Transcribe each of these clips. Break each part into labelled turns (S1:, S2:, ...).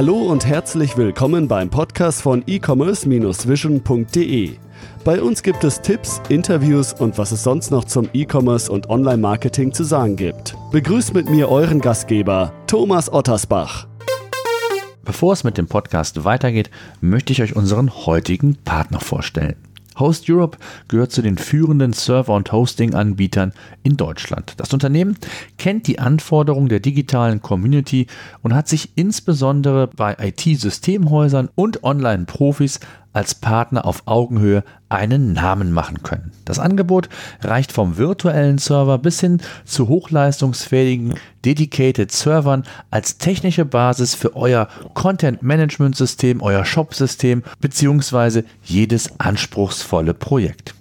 S1: Hallo und herzlich willkommen beim Podcast von e-commerce-vision.de. Bei uns gibt es Tipps, Interviews und was es sonst noch zum E-Commerce und Online-Marketing zu sagen gibt. Begrüßt mit mir euren Gastgeber, Thomas Ottersbach.
S2: Bevor es mit dem Podcast weitergeht, möchte ich euch unseren heutigen Partner vorstellen. Host Europe gehört zu den führenden Server- und Hosting-Anbietern in Deutschland. Das Unternehmen kennt die Anforderungen der digitalen Community und hat sich insbesondere bei IT-Systemhäusern und Online-Profis als Partner auf Augenhöhe einen Namen machen können. Das Angebot reicht vom virtuellen Server bis hin zu hochleistungsfähigen Dedicated Servern als technische Basis für euer Content Management System, euer Shop System bzw. jedes anspruchsvolle Projekt.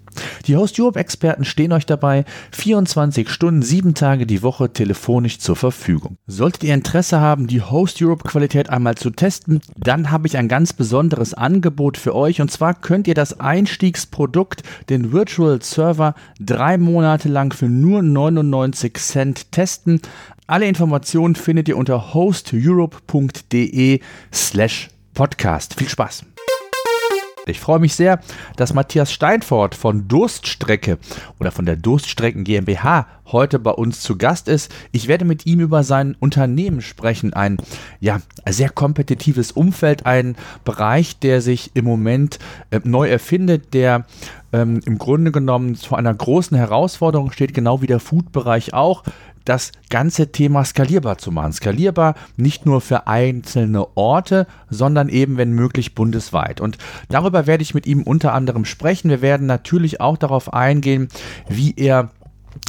S2: Die Host Europe Experten stehen euch dabei 24 Stunden, 7 Tage die Woche telefonisch zur Verfügung. Solltet ihr Interesse haben, die Host Europe Qualität einmal zu testen, dann habe ich ein ganz besonderes Angebot für euch und zwar könnt ihr das Einstiegsprodukt, den Virtual Server, drei Monate lang für nur 99 Cent testen. Alle Informationen findet ihr unter hosteurope.de slash podcast. Viel Spaß! Ich freue mich sehr, dass Matthias Steinfort von Durststrecke oder von der Durststrecken GmbH heute bei uns zu Gast ist. Ich werde mit ihm über sein Unternehmen sprechen. Ein ja, sehr kompetitives Umfeld, ein Bereich, der sich im Moment äh, neu erfindet, der ähm, im Grunde genommen zu einer großen Herausforderung steht, genau wie der Food-Bereich auch das ganze Thema skalierbar zu machen. Skalierbar nicht nur für einzelne Orte, sondern eben, wenn möglich, bundesweit. Und darüber werde ich mit ihm unter anderem sprechen. Wir werden natürlich auch darauf eingehen, wie er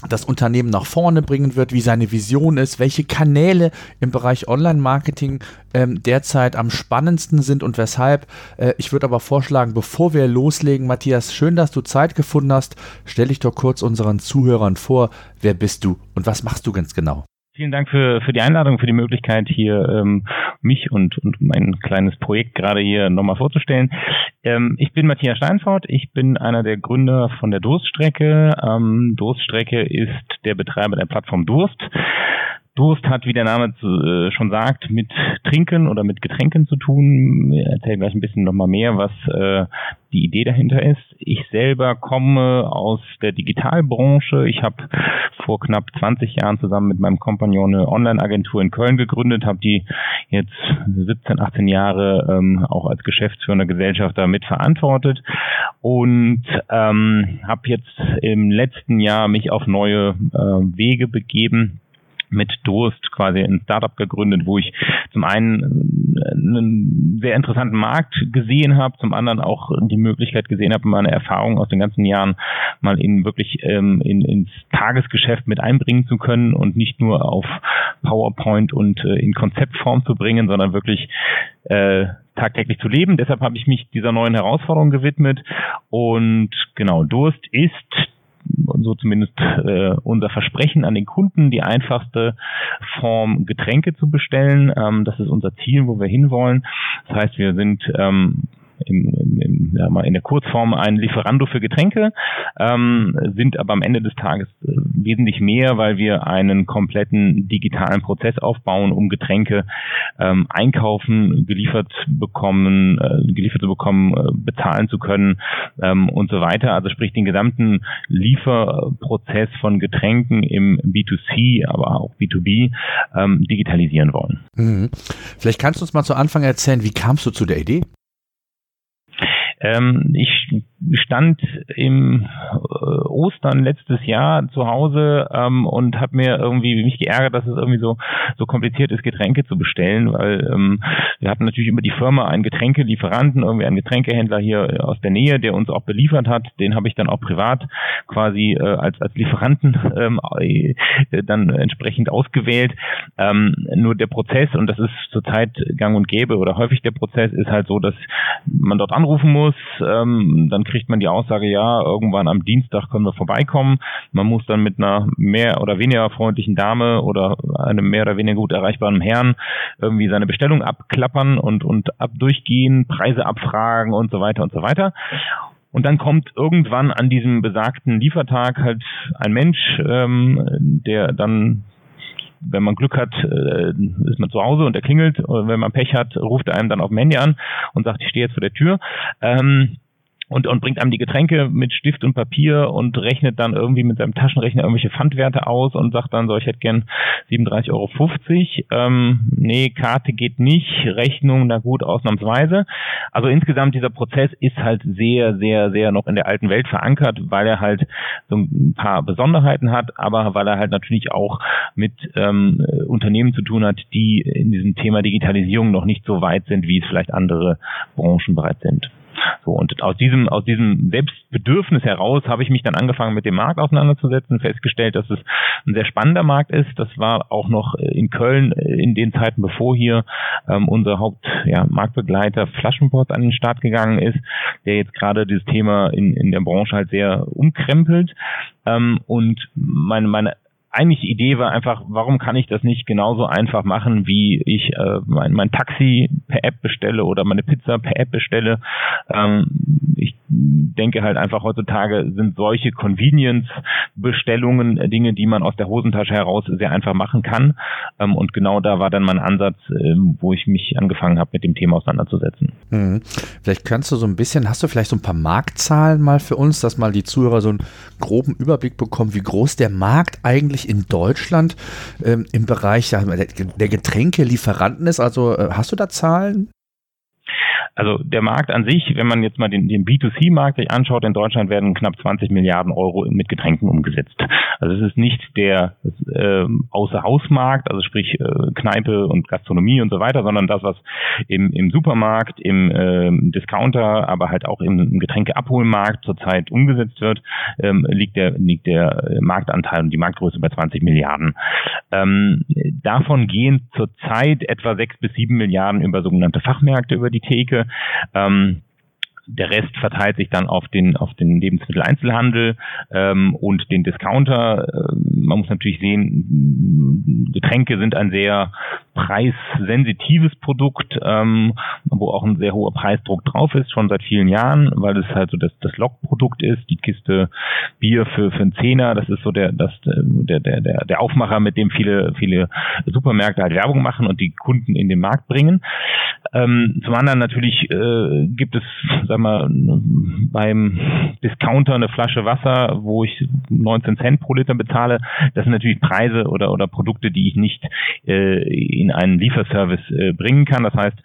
S2: das Unternehmen nach vorne bringen wird, wie seine Vision ist, welche Kanäle im Bereich Online-Marketing ähm, derzeit am spannendsten sind und weshalb. Äh, ich würde aber vorschlagen, bevor wir loslegen, Matthias, schön, dass du Zeit gefunden hast. Stell dich doch kurz unseren Zuhörern vor. Wer bist du und was machst du ganz genau?
S3: Vielen Dank für, für die Einladung, für die Möglichkeit, hier ähm, mich und, und mein kleines Projekt gerade hier nochmal vorzustellen. Ähm, ich bin Matthias Steinfort, ich bin einer der Gründer von der Durststrecke. Ähm, Durststrecke ist der Betreiber der Plattform Durst. Durst hat, wie der Name äh, schon sagt, mit Trinken oder mit Getränken zu tun. Ich erzähle gleich ein bisschen nochmal mehr, was äh, die Idee dahinter ist. Ich selber komme aus der Digitalbranche. Ich habe vor knapp 20 Jahren zusammen mit meinem Kompagnon eine Online-Agentur in Köln gegründet, habe die jetzt 17, 18 Jahre ähm, auch als geschäftsführender Gesellschafter mitverantwortet und ähm, habe jetzt im letzten Jahr mich auf neue äh, Wege begeben mit Durst quasi ein Startup gegründet, wo ich zum einen äh, einen sehr interessanten Markt gesehen habe, zum anderen auch die Möglichkeit gesehen habe, meine Erfahrungen aus den ganzen Jahren mal in wirklich ähm, in, ins Tagesgeschäft mit einbringen zu können und nicht nur auf PowerPoint und äh, in Konzeptform zu bringen, sondern wirklich äh, tagtäglich zu leben. Deshalb habe ich mich dieser neuen Herausforderung gewidmet und genau Durst ist so zumindest äh, unser Versprechen an den Kunden, die einfachste Form Getränke zu bestellen. Ähm, das ist unser Ziel, wo wir hinwollen. Das heißt, wir sind ähm, im, im, im, ja, mal in der Kurzform ein Lieferando für Getränke, ähm, sind aber am Ende des Tages äh, wesentlich mehr, weil wir einen kompletten digitalen Prozess aufbauen, um Getränke ähm, einkaufen, geliefert bekommen, äh, geliefert zu bekommen, äh, bezahlen zu können ähm, und so weiter. Also sprich den gesamten Lieferprozess von Getränken im B2C, aber auch B2B ähm, digitalisieren wollen.
S2: Mhm. Vielleicht kannst du uns mal zu Anfang erzählen, wie kamst du zu der Idee?
S3: Ähm, ich stand im äh, Ostern letztes Jahr zu Hause ähm, und habe mir irgendwie mich geärgert, dass es irgendwie so so kompliziert ist, Getränke zu bestellen, weil ähm, wir hatten natürlich über die Firma einen Getränkelieferanten, irgendwie einen Getränkehändler hier aus der Nähe, der uns auch beliefert hat. Den habe ich dann auch privat quasi äh, als als Lieferanten ähm, äh, dann entsprechend ausgewählt. Ähm, nur der Prozess und das ist zurzeit Gang und Gäbe oder häufig der Prozess ist halt so, dass man dort anrufen muss, ähm, dann kriegt man die Aussage, ja, irgendwann am Dienstag können wir vorbeikommen. Man muss dann mit einer mehr oder weniger freundlichen Dame oder einem mehr oder weniger gut erreichbaren Herrn irgendwie seine Bestellung abklappern und, und ab durchgehen, Preise abfragen und so weiter und so weiter. Und dann kommt irgendwann an diesem besagten Liefertag halt ein Mensch, ähm, der dann wenn man Glück hat, äh, ist man zu Hause und er klingelt. Und wenn man Pech hat, ruft er einem dann auf dem Handy an und sagt, ich stehe jetzt vor der Tür. Ähm, und, und bringt einem die Getränke mit Stift und Papier und rechnet dann irgendwie mit seinem Taschenrechner irgendwelche Pfandwerte aus und sagt dann so, ich hätte gern 37,50 Euro. Ähm, nee, Karte geht nicht, Rechnung, na gut, ausnahmsweise. Also insgesamt dieser Prozess ist halt sehr, sehr, sehr noch in der alten Welt verankert, weil er halt so ein paar Besonderheiten hat, aber weil er halt natürlich auch mit ähm, Unternehmen zu tun hat, die in diesem Thema Digitalisierung noch nicht so weit sind, wie es vielleicht andere Branchen bereits sind. So, und aus diesem, aus diesem Selbstbedürfnis heraus habe ich mich dann angefangen, mit dem Markt auseinanderzusetzen, festgestellt, dass es ein sehr spannender Markt ist. Das war auch noch in Köln in den Zeiten, bevor hier ähm, unser Hauptmarktbegleiter ja, Flaschenpost an den Start gegangen ist, der jetzt gerade dieses Thema in, in der Branche halt sehr umkrempelt. Ähm, und meine, meine eigentlich die Idee war einfach, warum kann ich das nicht genauso einfach machen, wie ich äh, mein, mein Taxi per App bestelle oder meine Pizza per App bestelle. Ähm, ich denke halt einfach heutzutage sind solche Convenience-Bestellungen äh, Dinge, die man aus der Hosentasche heraus sehr einfach machen kann. Ähm, und genau da war dann mein Ansatz, ähm, wo ich mich angefangen habe, mit dem Thema auseinanderzusetzen.
S2: Mhm. Vielleicht kannst du so ein bisschen, hast du vielleicht so ein paar Marktzahlen mal für uns, dass mal die Zuhörer so einen groben Überblick bekommen, wie groß der Markt eigentlich in Deutschland ähm, im Bereich der, der Getränkelieferanten ist? Also äh, hast du da Zahlen?
S3: Also der Markt an sich, wenn man jetzt mal den, den B2C-Markt sich anschaut, in Deutschland werden knapp 20 Milliarden Euro mit Getränken umgesetzt. Also es ist nicht der äh, Außerhausmarkt, also sprich äh, Kneipe und Gastronomie und so weiter, sondern das, was im, im Supermarkt, im äh, Discounter, aber halt auch im, im Getränkeabholmarkt zurzeit umgesetzt wird, ähm, liegt der liegt der Marktanteil und die Marktgröße bei 20 Milliarden. Ähm, davon gehen zurzeit etwa sechs bis sieben Milliarden über sogenannte Fachmärkte über die Theke ähm, der Rest verteilt sich dann auf den auf den Lebensmitteleinzelhandel ähm, und den Discounter. Ähm, man muss natürlich sehen, Getränke sind ein sehr preissensitives Produkt, ähm, wo auch ein sehr hoher Preisdruck drauf ist, schon seit vielen Jahren, weil es halt so das, das Lockprodukt ist, die Kiste Bier für, für einen Zehner, das ist so der, das, der, der, der, der Aufmacher, mit dem viele, viele Supermärkte halt Werbung machen und die Kunden in den Markt bringen. Ähm, zum anderen natürlich äh, gibt es, sag mal, beim Discounter eine Flasche Wasser, wo ich 19 Cent pro Liter bezahle. Das sind natürlich Preise oder, oder Produkte, die ich nicht äh, in einen Lieferservice äh, bringen kann. Das heißt,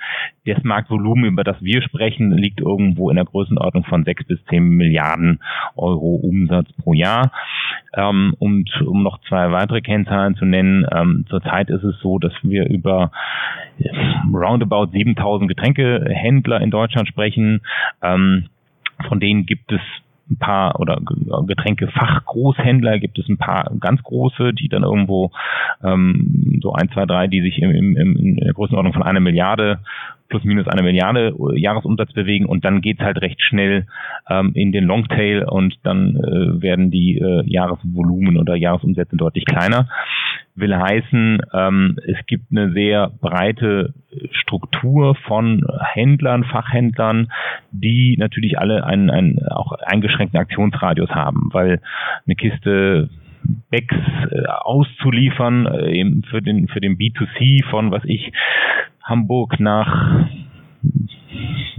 S3: das Marktvolumen, über das wir sprechen, liegt irgendwo in der Größenordnung von 6 bis 10 Milliarden Euro Umsatz pro Jahr. Ähm, und um noch zwei weitere Kennzahlen zu nennen, ähm, zurzeit ist es so, dass wir über roundabout 7000 Getränkehändler in Deutschland sprechen. Ähm, von denen gibt es ein paar oder Getränkefachgroßhändler gibt es ein paar ganz große, die dann irgendwo ähm, so ein, zwei, drei, die sich im, im, im, in der Größenordnung von einer Milliarde plus minus eine Milliarde äh, Jahresumsatz bewegen und dann geht's halt recht schnell ähm, in den Longtail und dann äh, werden die äh, Jahresvolumen oder Jahresumsätze deutlich kleiner. Will heißen, ähm, es gibt eine sehr breite Struktur von Händlern, Fachhändlern, die natürlich alle einen, einen auch eingeschränkten Aktionsradius haben, weil eine Kiste Bags äh, auszuliefern äh, eben für den für den B2C von was ich Hamburg nach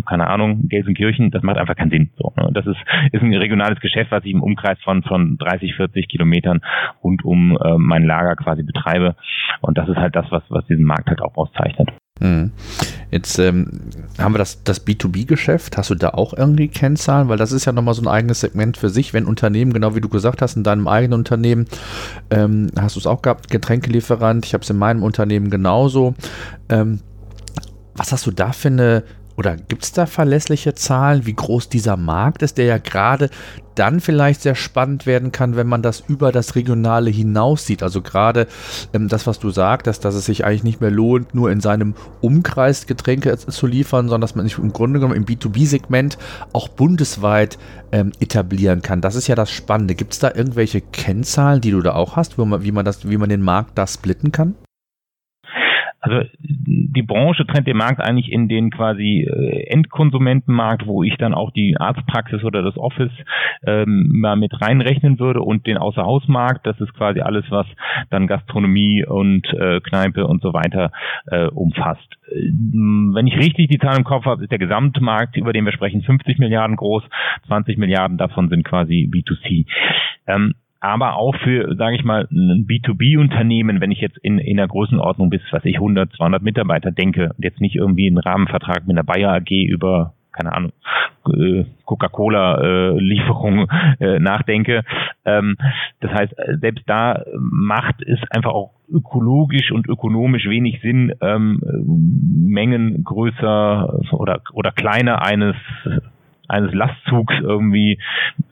S3: keine Ahnung, Gelsenkirchen, das macht einfach keinen Sinn. So, ne? Das ist, ist ein regionales Geschäft, was ich im Umkreis von, von 30, 40 Kilometern rund um äh, mein Lager quasi betreibe. Und das ist halt das, was, was diesen Markt halt auch auszeichnet.
S2: Hm. Jetzt ähm, haben wir das, das B2B-Geschäft. Hast du da auch irgendwie Kennzahlen? Weil das ist ja nochmal so ein eigenes Segment für sich. Wenn Unternehmen, genau wie du gesagt hast, in deinem eigenen Unternehmen, ähm, hast du es auch gehabt, Getränkelieferant. Ich habe es in meinem Unternehmen genauso. Ähm, was hast du da für eine oder gibt es da verlässliche Zahlen, wie groß dieser Markt ist, der ja gerade dann vielleicht sehr spannend werden kann, wenn man das über das Regionale hinaus sieht. Also gerade ähm, das, was du sagtest, dass es sich eigentlich nicht mehr lohnt, nur in seinem Umkreis Getränke zu liefern, sondern dass man sich im Grunde genommen im B2B-Segment auch bundesweit ähm, etablieren kann. Das ist ja das Spannende. Gibt es da irgendwelche Kennzahlen, die du da auch hast, man, wie man, das, wie man den Markt da splitten kann?
S3: Also die Branche trennt den Markt eigentlich in den quasi äh, Endkonsumentenmarkt, wo ich dann auch die Arztpraxis oder das Office ähm, mal mit reinrechnen würde und den Außerhausmarkt. Das ist quasi alles, was dann Gastronomie und äh, Kneipe und so weiter äh, umfasst. Wenn ich richtig die Zahlen im Kopf habe, ist der Gesamtmarkt, über den wir sprechen, 50 Milliarden groß. 20 Milliarden davon sind quasi B2C. Ähm, aber auch für, sage ich mal, ein B2B-Unternehmen, wenn ich jetzt in, in der Größenordnung bis, was ich, 100, 200 Mitarbeiter denke und jetzt nicht irgendwie einen Rahmenvertrag mit einer Bayer AG über keine Ahnung, äh, Coca-Cola-Lieferung äh, nachdenke. Ähm, das heißt, selbst da macht es einfach auch ökologisch und ökonomisch wenig Sinn, ähm, Mengen größer oder, oder kleiner eines eines Lastzugs irgendwie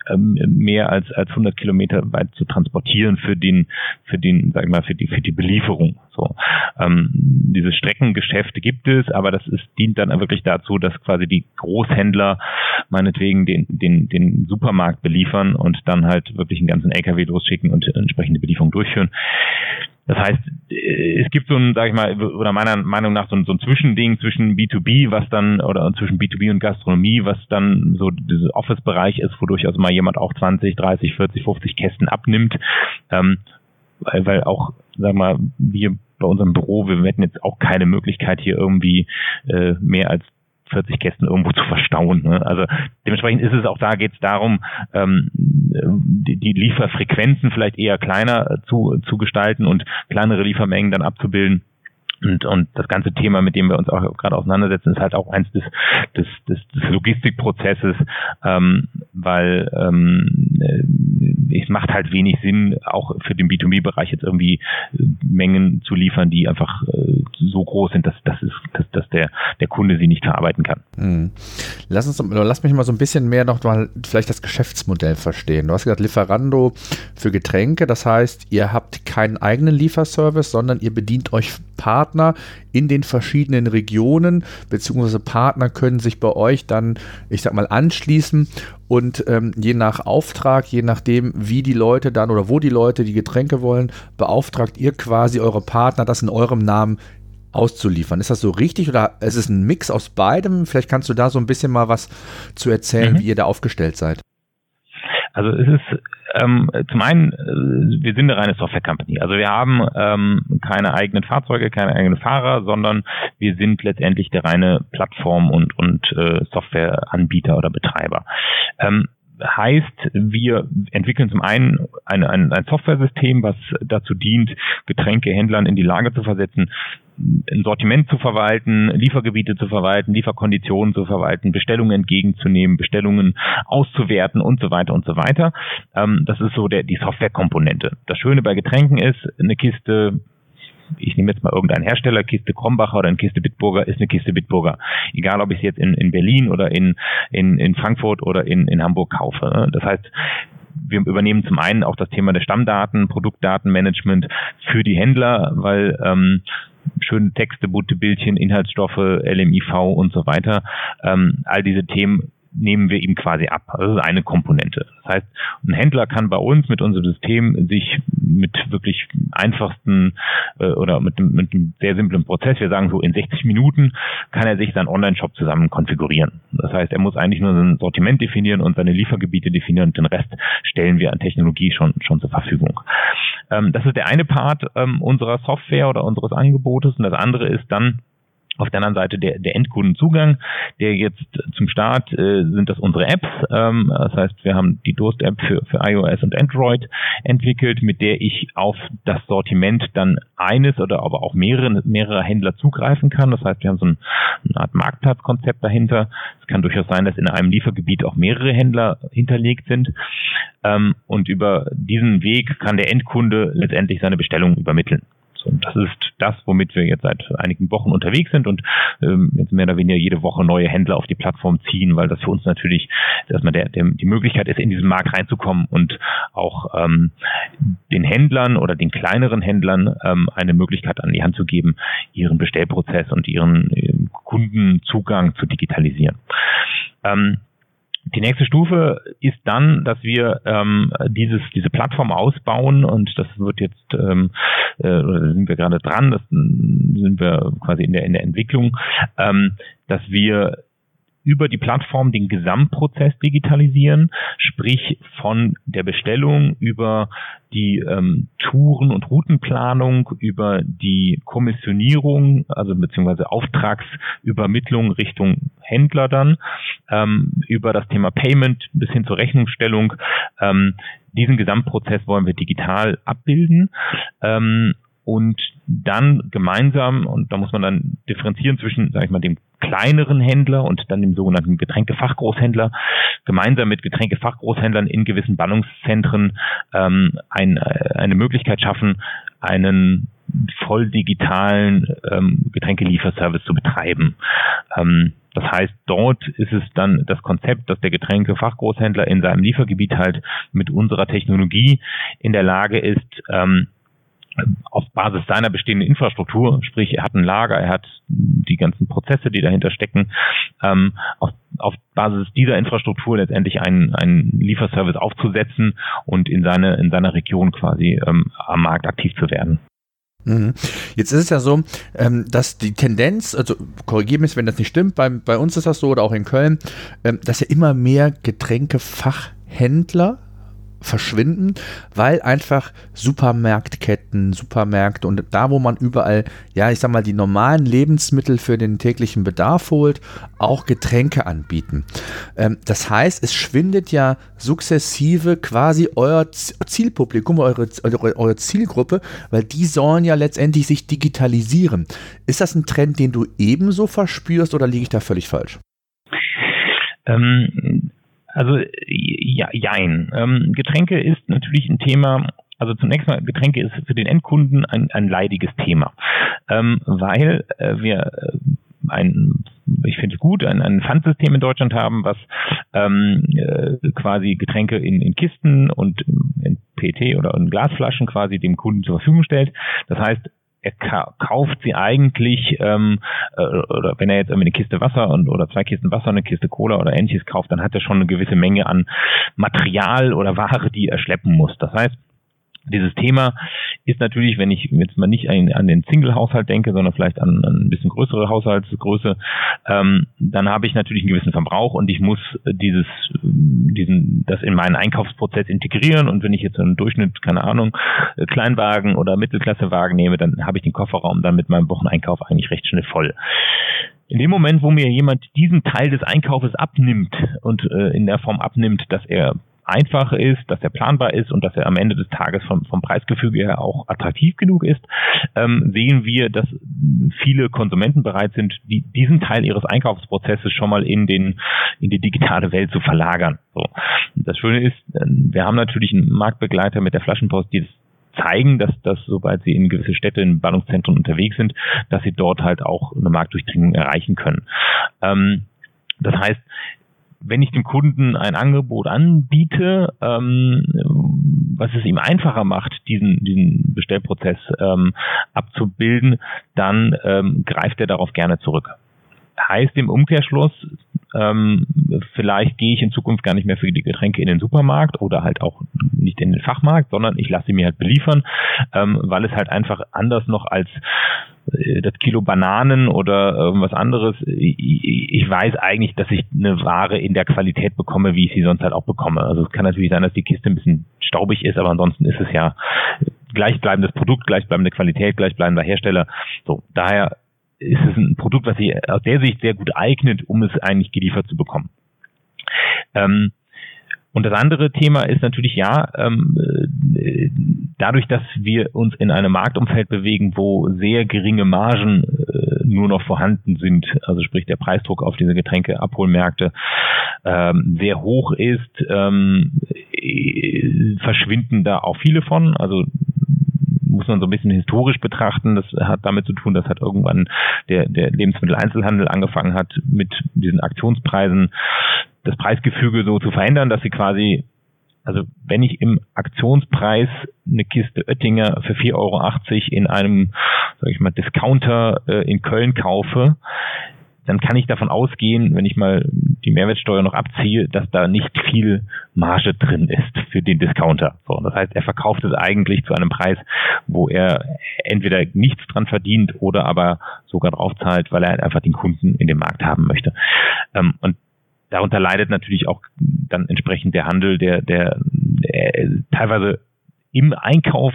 S3: ähm, mehr als als 100 Kilometer weit zu transportieren für den für den sag ich mal für die für die Belieferung so ähm, diese Streckengeschäfte gibt es aber das ist dient dann wirklich dazu dass quasi die Großhändler meinetwegen den den den Supermarkt beliefern und dann halt wirklich einen ganzen LKW losschicken und entsprechende Belieferung durchführen das heißt, äh, es gibt so ein, sag ich mal, oder meiner Meinung nach so ein, so ein Zwischending zwischen B2B, was dann, oder zwischen B2B und Gastronomie, was dann so dieser Office-Bereich ist, wodurch also mal jemand auch 20, 30, 40, 50 Kästen abnimmt. Ähm, weil, weil auch, sag mal, wir bei unserem Büro, wir hätten jetzt auch keine Möglichkeit hier irgendwie äh, mehr als 40 Kästen irgendwo zu verstauen. Ne? Also dementsprechend ist es auch da, geht es darum, ähm, die, die Lieferfrequenzen vielleicht eher kleiner zu, zu gestalten und kleinere Liefermengen dann abzubilden und, und das ganze Thema, mit dem wir uns auch gerade auseinandersetzen, ist halt auch eins des, des, des, des Logistikprozesses, ähm, weil ähm, äh, es macht halt wenig Sinn, auch für den B2B-Bereich jetzt irgendwie äh, Mengen zu liefern, die einfach äh, so groß sind, dass, dass, ist, dass, dass der, der Kunde sie nicht verarbeiten kann. Hm.
S2: Lass, uns, lass mich mal so ein bisschen mehr noch mal vielleicht das Geschäftsmodell verstehen. Du hast gesagt, Lieferando für Getränke, das heißt, ihr habt keinen eigenen Lieferservice, sondern ihr bedient euch Partner in den verschiedenen Regionen, beziehungsweise Partner können sich bei euch dann, ich sag mal, anschließen und ähm, je nach Auftrag, je nachdem, wie die Leute dann oder wo die Leute die Getränke wollen, beauftragt ihr quasi eure Partner, das in eurem Namen auszuliefern. Ist das so richtig oder ist es ein Mix aus beidem? Vielleicht kannst du da so ein bisschen mal was zu erzählen, mhm. wie ihr da aufgestellt seid.
S3: Also es ist ähm, zum einen, äh, wir sind eine reine Software-Company. Also wir haben ähm, keine eigenen Fahrzeuge, keine eigenen Fahrer, sondern wir sind letztendlich der reine Plattform und, und äh, Software-Anbieter oder Betreiber. Ähm, heißt, wir entwickeln zum einen ein, ein, ein Software-System, was dazu dient, Getränkehändlern in die Lage zu versetzen, ein Sortiment zu verwalten, Liefergebiete zu verwalten, Lieferkonditionen zu verwalten, Bestellungen entgegenzunehmen, Bestellungen auszuwerten und so weiter und so weiter. Ähm, das ist so der, die Softwarekomponente. Das Schöne bei Getränken ist, eine Kiste ich nehme jetzt mal irgendeinen Hersteller, Kiste Krombacher oder eine Kiste Bitburger, ist eine Kiste Bitburger. Egal, ob ich sie jetzt in, in Berlin oder in, in, in Frankfurt oder in, in Hamburg kaufe. Das heißt, wir übernehmen zum einen auch das Thema der Stammdaten, Produktdatenmanagement für die Händler, weil ähm, schöne Texte, bunte Bildchen, Inhaltsstoffe, LMIV und so weiter. Ähm, all diese Themen nehmen wir ihm quasi ab. Das ist eine Komponente. Das heißt, ein Händler kann bei uns mit unserem System sich mit wirklich einfachsten äh, oder mit, mit einem sehr simplen Prozess, wir sagen so in 60 Minuten, kann er sich seinen Online-Shop zusammen konfigurieren. Das heißt, er muss eigentlich nur sein Sortiment definieren und seine Liefergebiete definieren und den Rest stellen wir an Technologie schon, schon zur Verfügung. Ähm, das ist der eine Part ähm, unserer Software oder unseres Angebotes und das andere ist dann, auf der anderen Seite der, der Endkundenzugang, der jetzt zum Start äh, sind das unsere Apps. Ähm, das heißt, wir haben die Durst-App für, für iOS und Android entwickelt, mit der ich auf das Sortiment dann eines oder aber auch mehrere, mehrere Händler zugreifen kann. Das heißt, wir haben so ein, eine Art Marktplatzkonzept dahinter. Es kann durchaus sein, dass in einem Liefergebiet auch mehrere Händler hinterlegt sind. Ähm, und über diesen Weg kann der Endkunde letztendlich seine Bestellung übermitteln. Und das ist das, womit wir jetzt seit einigen Wochen unterwegs sind und ähm, jetzt mehr oder weniger jede Woche neue Händler auf die Plattform ziehen, weil das für uns natürlich erstmal der, der, die Möglichkeit ist, in diesen Markt reinzukommen und auch ähm, den Händlern oder den kleineren Händlern ähm, eine Möglichkeit an die Hand zu geben, ihren Bestellprozess und ihren äh, Kundenzugang zu digitalisieren. Ähm, die nächste Stufe ist dann, dass wir ähm, dieses, diese Plattform ausbauen und das wird jetzt, ähm, äh, sind wir gerade dran, das sind wir quasi in der, in der Entwicklung, ähm, dass wir über die Plattform den Gesamtprozess digitalisieren, sprich von der Bestellung über die ähm, Touren- und Routenplanung, über die Kommissionierung, also beziehungsweise Auftragsübermittlung Richtung Händler dann, ähm, über das Thema Payment bis hin zur Rechnungsstellung. Ähm, diesen Gesamtprozess wollen wir digital abbilden. Ähm, und dann gemeinsam, und da muss man dann differenzieren zwischen, sage ich mal, dem kleineren Händler und dann dem sogenannten Getränkefachgroßhändler, gemeinsam mit Getränkefachgroßhändlern in gewissen Ballungszentren ähm, ein, äh, eine Möglichkeit schaffen, einen voll digitalen ähm, Getränkelieferservice zu betreiben. Ähm, das heißt, dort ist es dann das Konzept, dass der Getränkefachgroßhändler in seinem Liefergebiet halt mit unserer Technologie in der Lage ist, ähm, auf Basis seiner bestehenden Infrastruktur, sprich er hat ein Lager, er hat die ganzen Prozesse, die dahinter stecken, ähm, auf, auf Basis dieser Infrastruktur letztendlich einen, einen Lieferservice aufzusetzen und in seine in seiner Region quasi ähm, am Markt aktiv zu werden.
S2: Mhm. Jetzt ist es ja so, ähm, dass die Tendenz, also korrigiere mich, wenn das nicht stimmt, bei, bei uns ist das so oder auch in Köln, ähm, dass ja immer mehr Getränkefachhändler verschwinden, weil einfach Supermarktketten, Supermärkte und da, wo man überall, ja, ich sag mal, die normalen Lebensmittel für den täglichen Bedarf holt, auch Getränke anbieten. Ähm, das heißt, es schwindet ja sukzessive quasi euer Zielpublikum, eure, eure, eure Zielgruppe, weil die sollen ja letztendlich sich digitalisieren. Ist das ein Trend, den du ebenso verspürst oder liege ich da völlig falsch?
S3: Ähm, also ja, jein. Ähm, Getränke ist natürlich ein Thema, also zunächst mal, Getränke ist für den Endkunden ein, ein leidiges Thema, ähm, weil äh, wir äh, ein, ich finde es gut, ein, ein Pfandsystem in Deutschland haben, was ähm, äh, quasi Getränke in, in Kisten und in PT oder in Glasflaschen quasi dem Kunden zur Verfügung stellt. Das heißt, er kauft sie eigentlich, ähm, äh, oder wenn er jetzt irgendwie eine Kiste Wasser und oder zwei Kisten Wasser, eine Kiste Cola oder ähnliches kauft, dann hat er schon eine gewisse Menge an Material oder Ware, die er schleppen muss. Das heißt, dieses Thema ist natürlich, wenn ich jetzt mal nicht an, an den Single-Haushalt denke, sondern vielleicht an, an ein bisschen größere Haushaltsgröße, ähm, dann habe ich natürlich einen gewissen Verbrauch und ich muss dieses, diesen, das in meinen Einkaufsprozess integrieren. Und wenn ich jetzt einen Durchschnitt, keine Ahnung, Kleinwagen oder Mittelklassewagen nehme, dann habe ich den Kofferraum dann mit meinem Wocheneinkauf eigentlich recht schnell voll. In dem Moment, wo mir jemand diesen Teil des Einkaufes abnimmt und äh, in der Form abnimmt, dass er einfach ist, dass er planbar ist und dass er am Ende des Tages vom, vom Preisgefüge her auch attraktiv genug ist, ähm, sehen wir, dass viele Konsumenten bereit sind, die, diesen Teil ihres Einkaufsprozesses schon mal in den in die digitale Welt zu verlagern. So. Das Schöne ist, äh, wir haben natürlich einen Marktbegleiter mit der Flaschenpost, die das zeigen, dass, dass sobald sie in gewisse Städte, in Ballungszentren unterwegs sind, dass sie dort halt auch eine Marktdurchdringung erreichen können. Ähm, das heißt, wenn ich dem Kunden ein Angebot anbiete, ähm, was es ihm einfacher macht, diesen, diesen Bestellprozess ähm, abzubilden, dann ähm, greift er darauf gerne zurück. Heißt im Umkehrschluss, ähm, vielleicht gehe ich in Zukunft gar nicht mehr für die Getränke in den Supermarkt oder halt auch nicht in den Fachmarkt, sondern ich lasse sie mir halt beliefern, ähm, weil es halt einfach anders noch als äh, das Kilo Bananen oder irgendwas anderes. Ich, ich weiß eigentlich, dass ich eine Ware in der Qualität bekomme, wie ich sie sonst halt auch bekomme. Also es kann natürlich sein, dass die Kiste ein bisschen staubig ist, aber ansonsten ist es ja gleichbleibendes Produkt, gleichbleibende Qualität, gleichbleibender Hersteller. So, daher ist es ein Produkt, was sich aus der Sicht sehr gut eignet, um es eigentlich geliefert zu bekommen. Ähm, und das andere Thema ist natürlich ja, ähm, äh, dadurch, dass wir uns in einem Marktumfeld bewegen, wo sehr geringe Margen äh, nur noch vorhanden sind, also sprich der Preisdruck auf diese Getränkeabholmärkte ähm, sehr hoch ist, ähm, äh, verschwinden da auch viele von. Also muss man so ein bisschen historisch betrachten. Das hat damit zu tun, dass hat irgendwann der, der Lebensmitteleinzelhandel angefangen hat, mit diesen Aktionspreisen das Preisgefüge so zu verändern, dass sie quasi, also wenn ich im Aktionspreis eine Kiste Oettinger für 4,80 Euro in einem, sag ich mal, Discounter äh, in Köln kaufe, dann kann ich davon ausgehen, wenn ich mal die Mehrwertsteuer noch abziehe, dass da nicht viel Marge drin ist für den Discounter. So, das heißt, er verkauft es eigentlich zu einem Preis, wo er entweder nichts dran verdient oder aber sogar drauf zahlt, weil er halt einfach den Kunden in dem Markt haben möchte. Ähm, und darunter leidet natürlich auch dann entsprechend der Handel, der, der, der teilweise im Einkauf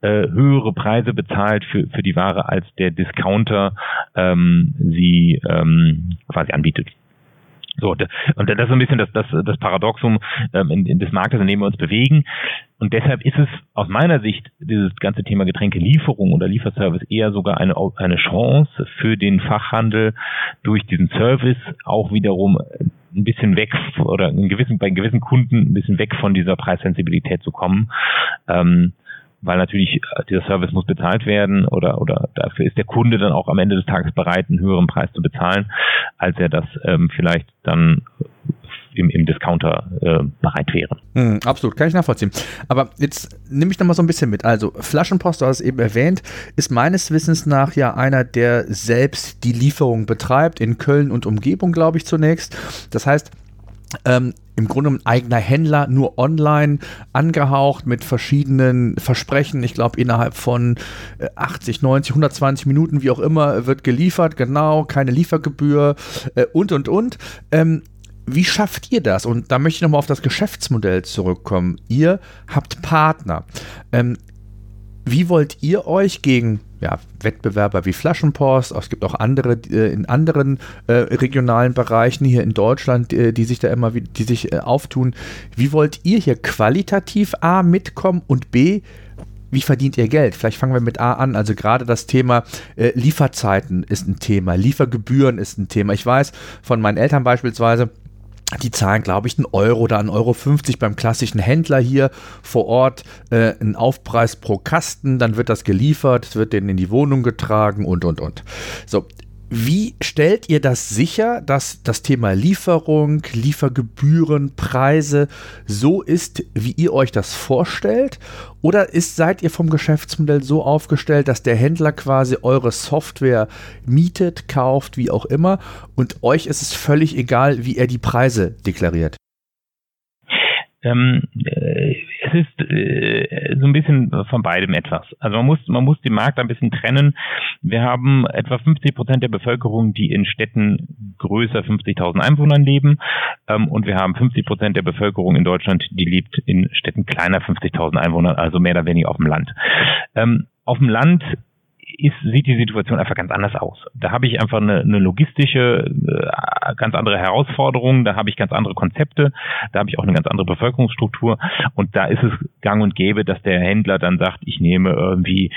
S3: äh, höhere Preise bezahlt für, für die Ware, als der Discounter ähm, sie ähm, quasi anbietet. So, und das ist ein bisschen das, das, das Paradoxum ähm, in, in des Marktes, in dem wir uns bewegen. Und deshalb ist es aus meiner Sicht dieses ganze Thema Getränkelieferung oder Lieferservice eher sogar eine, eine Chance für den Fachhandel durch diesen Service auch wiederum ein bisschen weg oder in gewissen, bei gewissen Kunden ein bisschen weg von dieser Preissensibilität zu kommen. Ähm, weil natürlich äh, dieser Service muss bezahlt werden oder, oder dafür ist der Kunde dann auch am Ende des Tages bereit, einen höheren Preis zu bezahlen, als er das ähm, vielleicht dann im, im Discounter äh, bereit wäre.
S2: Mm, absolut, kann ich nachvollziehen. Aber jetzt nehme ich nochmal so ein bisschen mit. Also Flaschenpost, du hast es eben erwähnt, ist meines Wissens nach ja einer, der selbst die Lieferung betreibt, in Köln und Umgebung, glaube ich, zunächst. Das heißt, ähm, im Grunde ein eigener Händler, nur online angehaucht mit verschiedenen Versprechen. Ich glaube, innerhalb von 80, 90, 120 Minuten, wie auch immer, wird geliefert. Genau, keine Liefergebühr äh, und, und, und. Ähm, wie schafft ihr das? Und da möchte ich nochmal auf das Geschäftsmodell zurückkommen. Ihr habt Partner. Ähm, wie wollt ihr euch gegen ja, Wettbewerber wie Flaschenpost, es gibt auch andere äh, in anderen äh, regionalen Bereichen hier in Deutschland, äh, die sich da immer die sich äh, auftun. Wie wollt ihr hier qualitativ A mitkommen und B wie verdient ihr Geld? Vielleicht fangen wir mit A an. Also gerade das Thema äh, Lieferzeiten ist ein Thema, Liefergebühren ist ein Thema. Ich weiß von meinen Eltern beispielsweise, die zahlen, glaube ich, einen Euro oder einen Euro 50 beim klassischen Händler hier vor Ort, äh, einen Aufpreis pro Kasten, dann wird das geliefert, wird denen in die Wohnung getragen und, und, und. So, wie stellt ihr das sicher, dass das Thema Lieferung, Liefergebühren, Preise so ist, wie ihr euch das vorstellt? Oder ist, seid ihr vom Geschäftsmodell so aufgestellt, dass der Händler quasi eure Software mietet, kauft, wie auch immer, und euch ist es völlig egal, wie er die Preise deklariert?
S3: Ähm, äh, es ist äh, so ein bisschen von beidem etwas. Also man muss, man muss den Markt ein bisschen trennen. Wir haben etwa 50 Prozent der Bevölkerung, die in Städten größer 50.000 Einwohnern leben. Ähm, und wir haben 50 Prozent der Bevölkerung in Deutschland, die lebt in Städten kleiner 50.000 Einwohnern, also mehr oder weniger auf dem Land. Ähm, auf dem Land ist, sieht die Situation einfach ganz anders aus. Da habe ich einfach eine, eine logistische, äh, ganz andere Herausforderung, da habe ich ganz andere Konzepte, da habe ich auch eine ganz andere Bevölkerungsstruktur und da ist es gang und gäbe, dass der Händler dann sagt, ich nehme irgendwie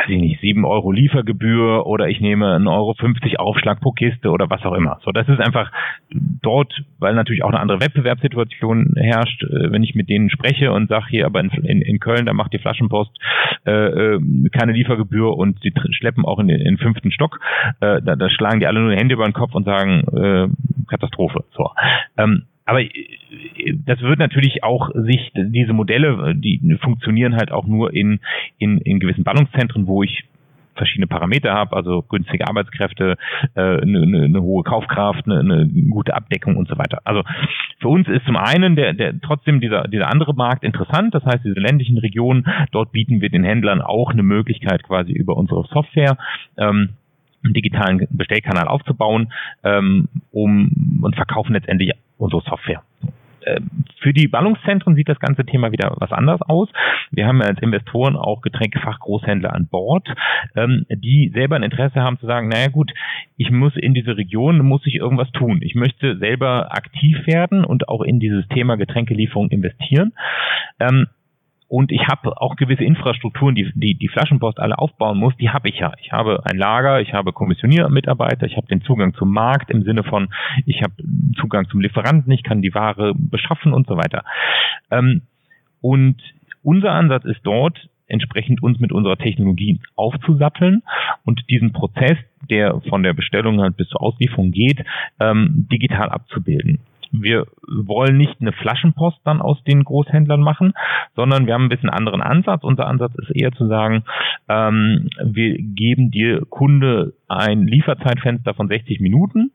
S3: weiß ich nicht, sieben Euro Liefergebühr oder ich nehme einen Euro 50 Aufschlag pro Kiste oder was auch immer. So, das ist einfach dort, weil natürlich auch eine andere Wettbewerbssituation herrscht, äh, wenn ich mit denen spreche und sage hier, aber in, in, in Köln, da macht die Flaschenpost äh, äh keine Liefergebühr und sie schleppen auch in den, in den fünften Stock, äh, da, da schlagen die alle nur die Hände über den Kopf und sagen, äh, Katastrophe. So. Ähm, aber äh, das wird natürlich auch sich, diese Modelle, die funktionieren halt auch nur in, in, in gewissen Ballungszentren, wo ich verschiedene Parameter habe, also günstige Arbeitskräfte, äh, eine, eine, eine hohe Kaufkraft, eine, eine gute Abdeckung und so weiter. Also für uns ist zum einen der, der trotzdem dieser, dieser andere Markt interessant, das heißt diese ländlichen Regionen, dort bieten wir den Händlern auch eine Möglichkeit quasi über unsere Software ähm, einen digitalen Bestellkanal aufzubauen ähm, um, und verkaufen letztendlich unsere Software. Ähm, für die Ballungszentren sieht das ganze Thema wieder was anders aus. Wir haben als Investoren auch Getränkefachgroßhändler an Bord, ähm, die selber ein Interesse haben zu sagen, naja gut, ich muss in diese Region, muss ich irgendwas tun. Ich möchte selber aktiv werden und auch in dieses Thema Getränkelieferung investieren. Und ich habe auch gewisse Infrastrukturen, die, die die Flaschenpost alle aufbauen muss, die habe ich ja. Ich habe ein Lager, ich habe Kommissioniermitarbeiter, ich habe den Zugang zum Markt im Sinne von, ich habe Zugang zum Lieferanten, ich kann die Ware beschaffen und so weiter. Ähm, und unser Ansatz ist dort, entsprechend uns mit unserer Technologie aufzusatteln und diesen Prozess, der von der Bestellung halt bis zur Auslieferung geht, ähm, digital abzubilden. Wir wollen nicht eine Flaschenpost dann aus den Großhändlern machen, sondern wir haben ein bisschen anderen Ansatz. Unser Ansatz ist eher zu sagen, ähm, wir geben dir Kunde ein Lieferzeitfenster von 60 Minuten.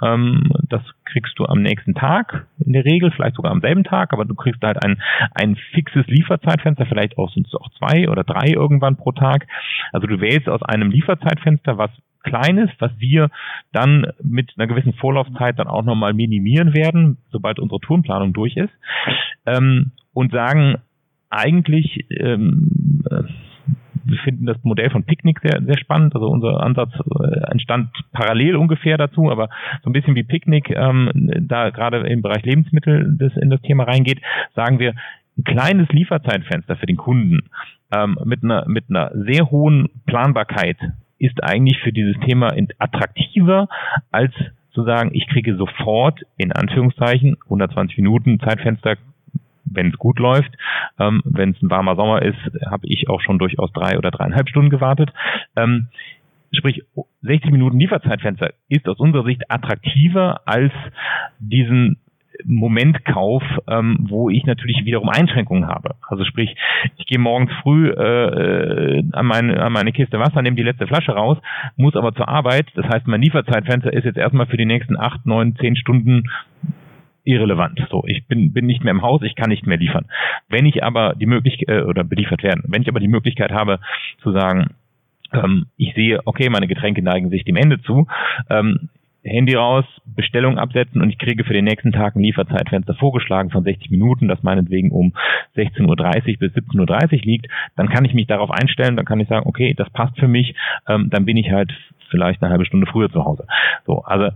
S3: Ähm, das kriegst du am nächsten Tag in der Regel, vielleicht sogar am selben Tag, aber du kriegst halt ein, ein fixes Lieferzeitfenster, vielleicht auch sind es auch zwei oder drei irgendwann pro Tag. Also du wählst aus einem Lieferzeitfenster, was Kleines, was wir dann mit einer gewissen Vorlaufzeit dann auch nochmal minimieren werden, sobald unsere Tourenplanung durch ist. Ähm, und sagen, eigentlich ähm, wir finden das Modell von Picknick sehr, sehr spannend. Also unser Ansatz äh, entstand parallel ungefähr dazu, aber so ein bisschen wie Picknick, ähm, da gerade im Bereich Lebensmittel das in das Thema reingeht, sagen wir, ein kleines Lieferzeitfenster für den Kunden ähm, mit einer mit einer sehr hohen Planbarkeit ist eigentlich für dieses Thema attraktiver als zu sagen, ich kriege sofort in Anführungszeichen 120 Minuten Zeitfenster wenn es gut läuft. Ähm, wenn es ein warmer Sommer ist, habe ich auch schon durchaus drei oder dreieinhalb Stunden gewartet. Ähm, sprich, 60 Minuten Lieferzeitfenster ist aus unserer Sicht attraktiver als diesen Momentkauf, ähm, wo ich natürlich wiederum Einschränkungen habe. Also sprich, ich gehe morgens früh äh, an, meine, an meine Kiste Wasser, nehme die letzte Flasche raus, muss aber zur Arbeit. Das heißt, mein Lieferzeitfenster ist jetzt erstmal für die nächsten acht, neun, zehn Stunden irrelevant. So, ich bin, bin nicht mehr im Haus, ich kann nicht mehr liefern. Wenn ich aber die Möglichkeit, äh, oder beliefert werden, wenn ich aber die Möglichkeit habe zu sagen, ähm, ich sehe, okay, meine Getränke neigen sich dem Ende zu, ähm, Handy raus, Bestellung absetzen und ich kriege für den nächsten Tag ein Lieferzeitfenster vorgeschlagen von 60 Minuten, das meinetwegen um 16.30 Uhr bis 17.30 Uhr liegt, dann kann ich mich darauf einstellen, dann kann ich sagen, okay, das passt für mich, ähm, dann bin ich halt vielleicht eine halbe Stunde früher zu Hause. So, also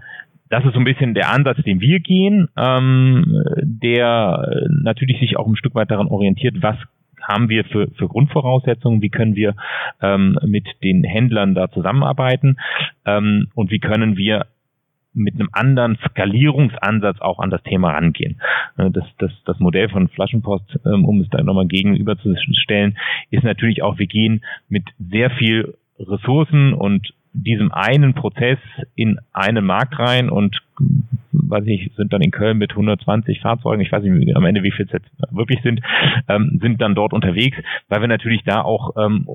S3: das ist so ein bisschen der Ansatz, den wir gehen, ähm, der natürlich sich auch ein Stück weit daran orientiert, was haben wir für, für Grundvoraussetzungen, wie können wir ähm, mit den Händlern da zusammenarbeiten ähm, und wie können wir mit einem anderen Skalierungsansatz auch an das Thema rangehen. Äh, das, das, das Modell von Flaschenpost, ähm, um es da nochmal gegenüberzustellen, ist natürlich auch, wir gehen mit sehr viel Ressourcen und diesem einen Prozess in einen Markt rein und weiß ich, sind dann in Köln mit 120 Fahrzeugen, ich weiß nicht am Ende, wie viel es jetzt wirklich sind, ähm, sind dann dort unterwegs, weil wir natürlich da auch ähm,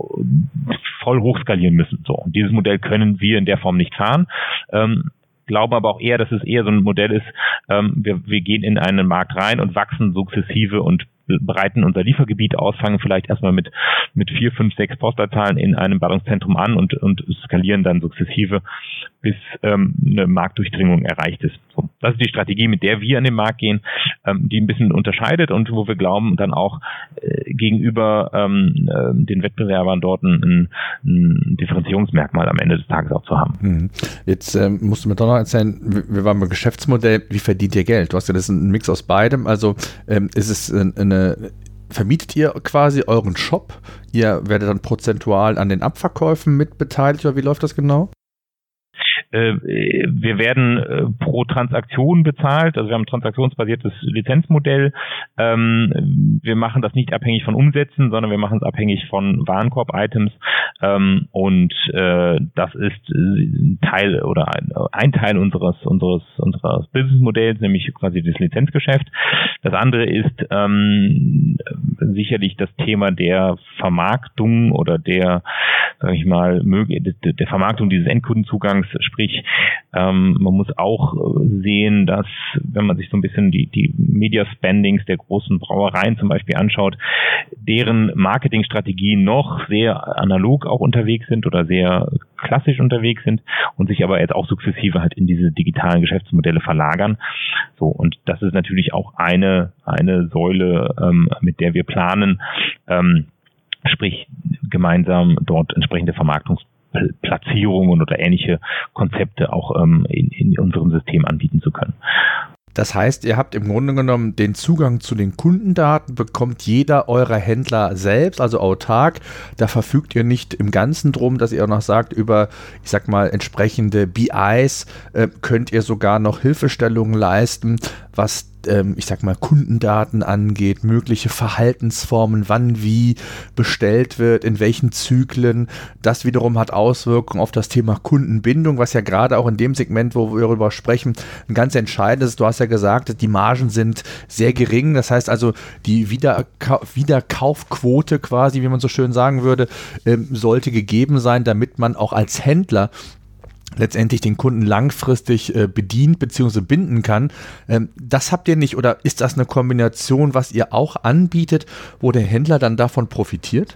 S3: voll hochskalieren müssen. So, und dieses Modell können wir in der Form nicht fahren. Ähm, glaube aber auch eher, dass es eher so ein Modell ist, ähm, wir, wir gehen in einen Markt rein und wachsen sukzessive und breiten unser Liefergebiet aus, fangen vielleicht erstmal mit, mit vier, fünf, sechs Postleitzahlen in einem Ballungszentrum an und, und skalieren dann sukzessive, bis ähm, eine Marktdurchdringung erreicht ist. So, das ist die Strategie, mit der wir an den Markt gehen, ähm, die ein bisschen unterscheidet und wo wir glauben, dann auch äh, gegenüber ähm, äh, den Wettbewerbern dort ein, ein Differenzierungsmerkmal am Ende des Tages auch zu haben.
S2: Mhm. Jetzt ähm, musst du mir doch noch erzählen, wir waren beim Geschäftsmodell, wie verdient ihr Geld? Du hast ja das ist ein Mix aus beidem, also ähm, ist es eine vermietet ihr quasi euren Shop? Ihr werdet dann prozentual an den Abverkäufen mitbeteiligt oder wie läuft das genau?
S3: Äh, wir werden äh, pro Transaktion bezahlt, also wir haben ein transaktionsbasiertes Lizenzmodell. Ähm, wir machen das nicht abhängig von Umsätzen, sondern wir machen es abhängig von Warenkorb-Items ähm, und äh, das ist Teil oder ein, Teil unseres unseres unseres Businessmodells, nämlich quasi das Lizenzgeschäft. Das andere ist ähm, sicherlich das Thema der Vermarktung oder der, sage ich mal, der Vermarktung dieses Endkundenzugangs, Sprich, ähm, man muss auch äh, sehen, dass wenn man sich so ein bisschen die, die Media Spendings der großen Brauereien zum Beispiel anschaut, deren Marketingstrategien noch sehr analog auch unterwegs sind oder sehr klassisch unterwegs sind und sich aber jetzt auch sukzessive halt in diese digitalen Geschäftsmodelle verlagern. So, und das ist natürlich auch eine, eine Säule, ähm, mit der wir planen, ähm, sprich gemeinsam dort entsprechende Vermarktungs Platzierungen oder ähnliche Konzepte auch ähm, in, in unserem System anbieten zu können.
S2: Das heißt, ihr habt im Grunde genommen den Zugang zu den Kundendaten, bekommt jeder eurer Händler selbst, also autark. Da verfügt ihr nicht im Ganzen drum, dass ihr auch noch sagt, über, ich sag mal, entsprechende BIs äh, könnt ihr sogar noch Hilfestellungen leisten, was ähm, ich sag mal, Kundendaten angeht, mögliche Verhaltensformen, wann wie bestellt wird, in welchen Zyklen. Das wiederum hat Auswirkungen auf das Thema Kundenbindung, was ja gerade auch in dem Segment, wo wir darüber sprechen, ein ganz entscheidendes ist. Du hast ja gesagt, die Margen sind sehr gering. Das heißt also, die Wiederka Wiederkaufquote quasi, wie man so schön sagen würde, ähm, sollte gegeben sein, damit man auch als Händler letztendlich den Kunden langfristig äh, bedient bzw. binden kann. Ähm, das habt ihr nicht oder ist das eine Kombination, was ihr auch anbietet, wo der Händler dann davon profitiert?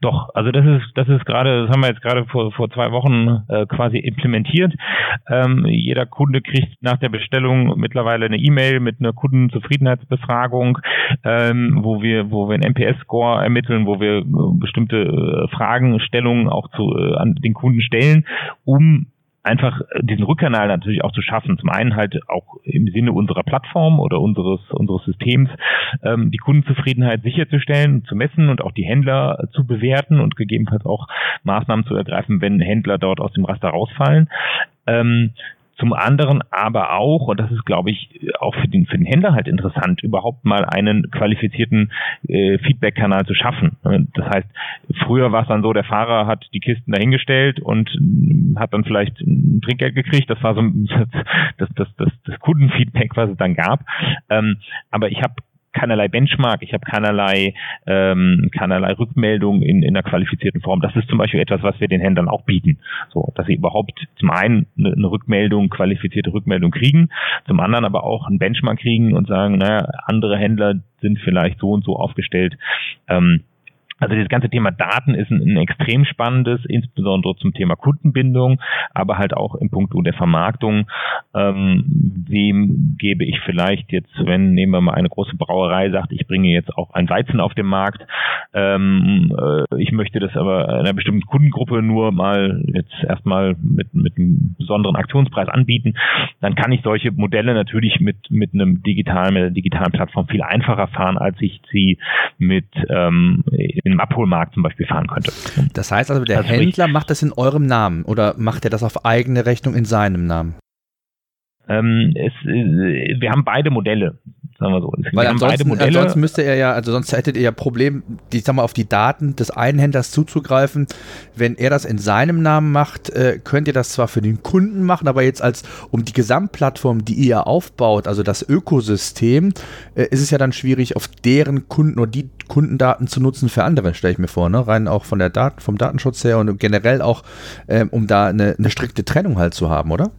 S3: Doch, also das ist, das ist gerade, das haben wir jetzt gerade vor, vor zwei Wochen äh, quasi implementiert. Ähm, jeder Kunde kriegt nach der Bestellung mittlerweile eine E-Mail mit einer Kundenzufriedenheitsbefragung, ähm, wo wir, wo wir einen NPS-Score ermitteln, wo wir äh, bestimmte äh, Fragestellungen auch zu, äh, an den Kunden stellen, um einfach diesen Rückkanal natürlich auch zu schaffen. Zum einen halt auch im Sinne unserer Plattform oder unseres, unseres Systems ähm, die Kundenzufriedenheit sicherzustellen, zu messen und auch die Händler zu bewerten und gegebenenfalls auch Maßnahmen zu ergreifen, wenn Händler dort aus dem Raster rausfallen. Ähm, zum anderen aber auch, und das ist, glaube ich, auch für den, für den Händler halt interessant, überhaupt mal einen qualifizierten äh, Feedback-Kanal zu schaffen. Das heißt, früher war es dann so, der Fahrer hat die Kisten dahingestellt und äh, hat dann vielleicht ein Trinkgeld gekriegt. Das war so das, das, das, das Kundenfeedback, was es dann gab. Ähm, aber ich habe keinerlei Benchmark, ich habe keinerlei, ähm, keinerlei Rückmeldung in, in einer qualifizierten Form. Das ist zum Beispiel etwas, was wir den Händlern auch bieten. So, dass sie überhaupt zum einen eine, eine Rückmeldung, qualifizierte Rückmeldung kriegen, zum anderen aber auch einen Benchmark kriegen und sagen, naja, andere Händler sind vielleicht so und so aufgestellt. Ähm, also das ganze Thema Daten ist ein, ein, extrem spannendes, insbesondere zum Thema Kundenbindung, aber halt auch im Punkt der Vermarktung. Ähm, wem gebe ich vielleicht jetzt, wenn nehmen wir mal eine große Brauerei sagt, ich bringe jetzt auch ein Weizen auf den Markt, ähm, äh, ich möchte das aber einer bestimmten Kundengruppe nur mal jetzt erstmal mit, mit einem besonderen Aktionspreis anbieten, dann kann ich solche Modelle natürlich mit, mit einem digitalen, mit einer digitalen Plattform viel einfacher fahren, als ich sie mit ähm, in einem Abholmarkt zum Beispiel fahren könnte.
S2: Das heißt also, der also Händler macht das in eurem Namen oder macht er das auf eigene Rechnung in seinem Namen?
S3: Ähm, es, äh, wir haben beide Modelle sagen wir so.
S2: Weil ansonsten, ansonsten müsste er ja, also sonst hättet ihr ja Problem, die, sag mal, auf die Daten des einen Händlers zuzugreifen. Wenn er das in seinem Namen macht, äh, könnt ihr das zwar für den Kunden machen, aber jetzt als um die Gesamtplattform, die ihr aufbaut, also das Ökosystem, äh, ist es ja dann schwierig, auf deren Kunden oder die Kundendaten zu nutzen für andere, stelle ich mir vor, ne? Rein auch von der Daten, vom Datenschutz her und generell auch, äh, um da eine, eine strikte Trennung halt zu haben, oder?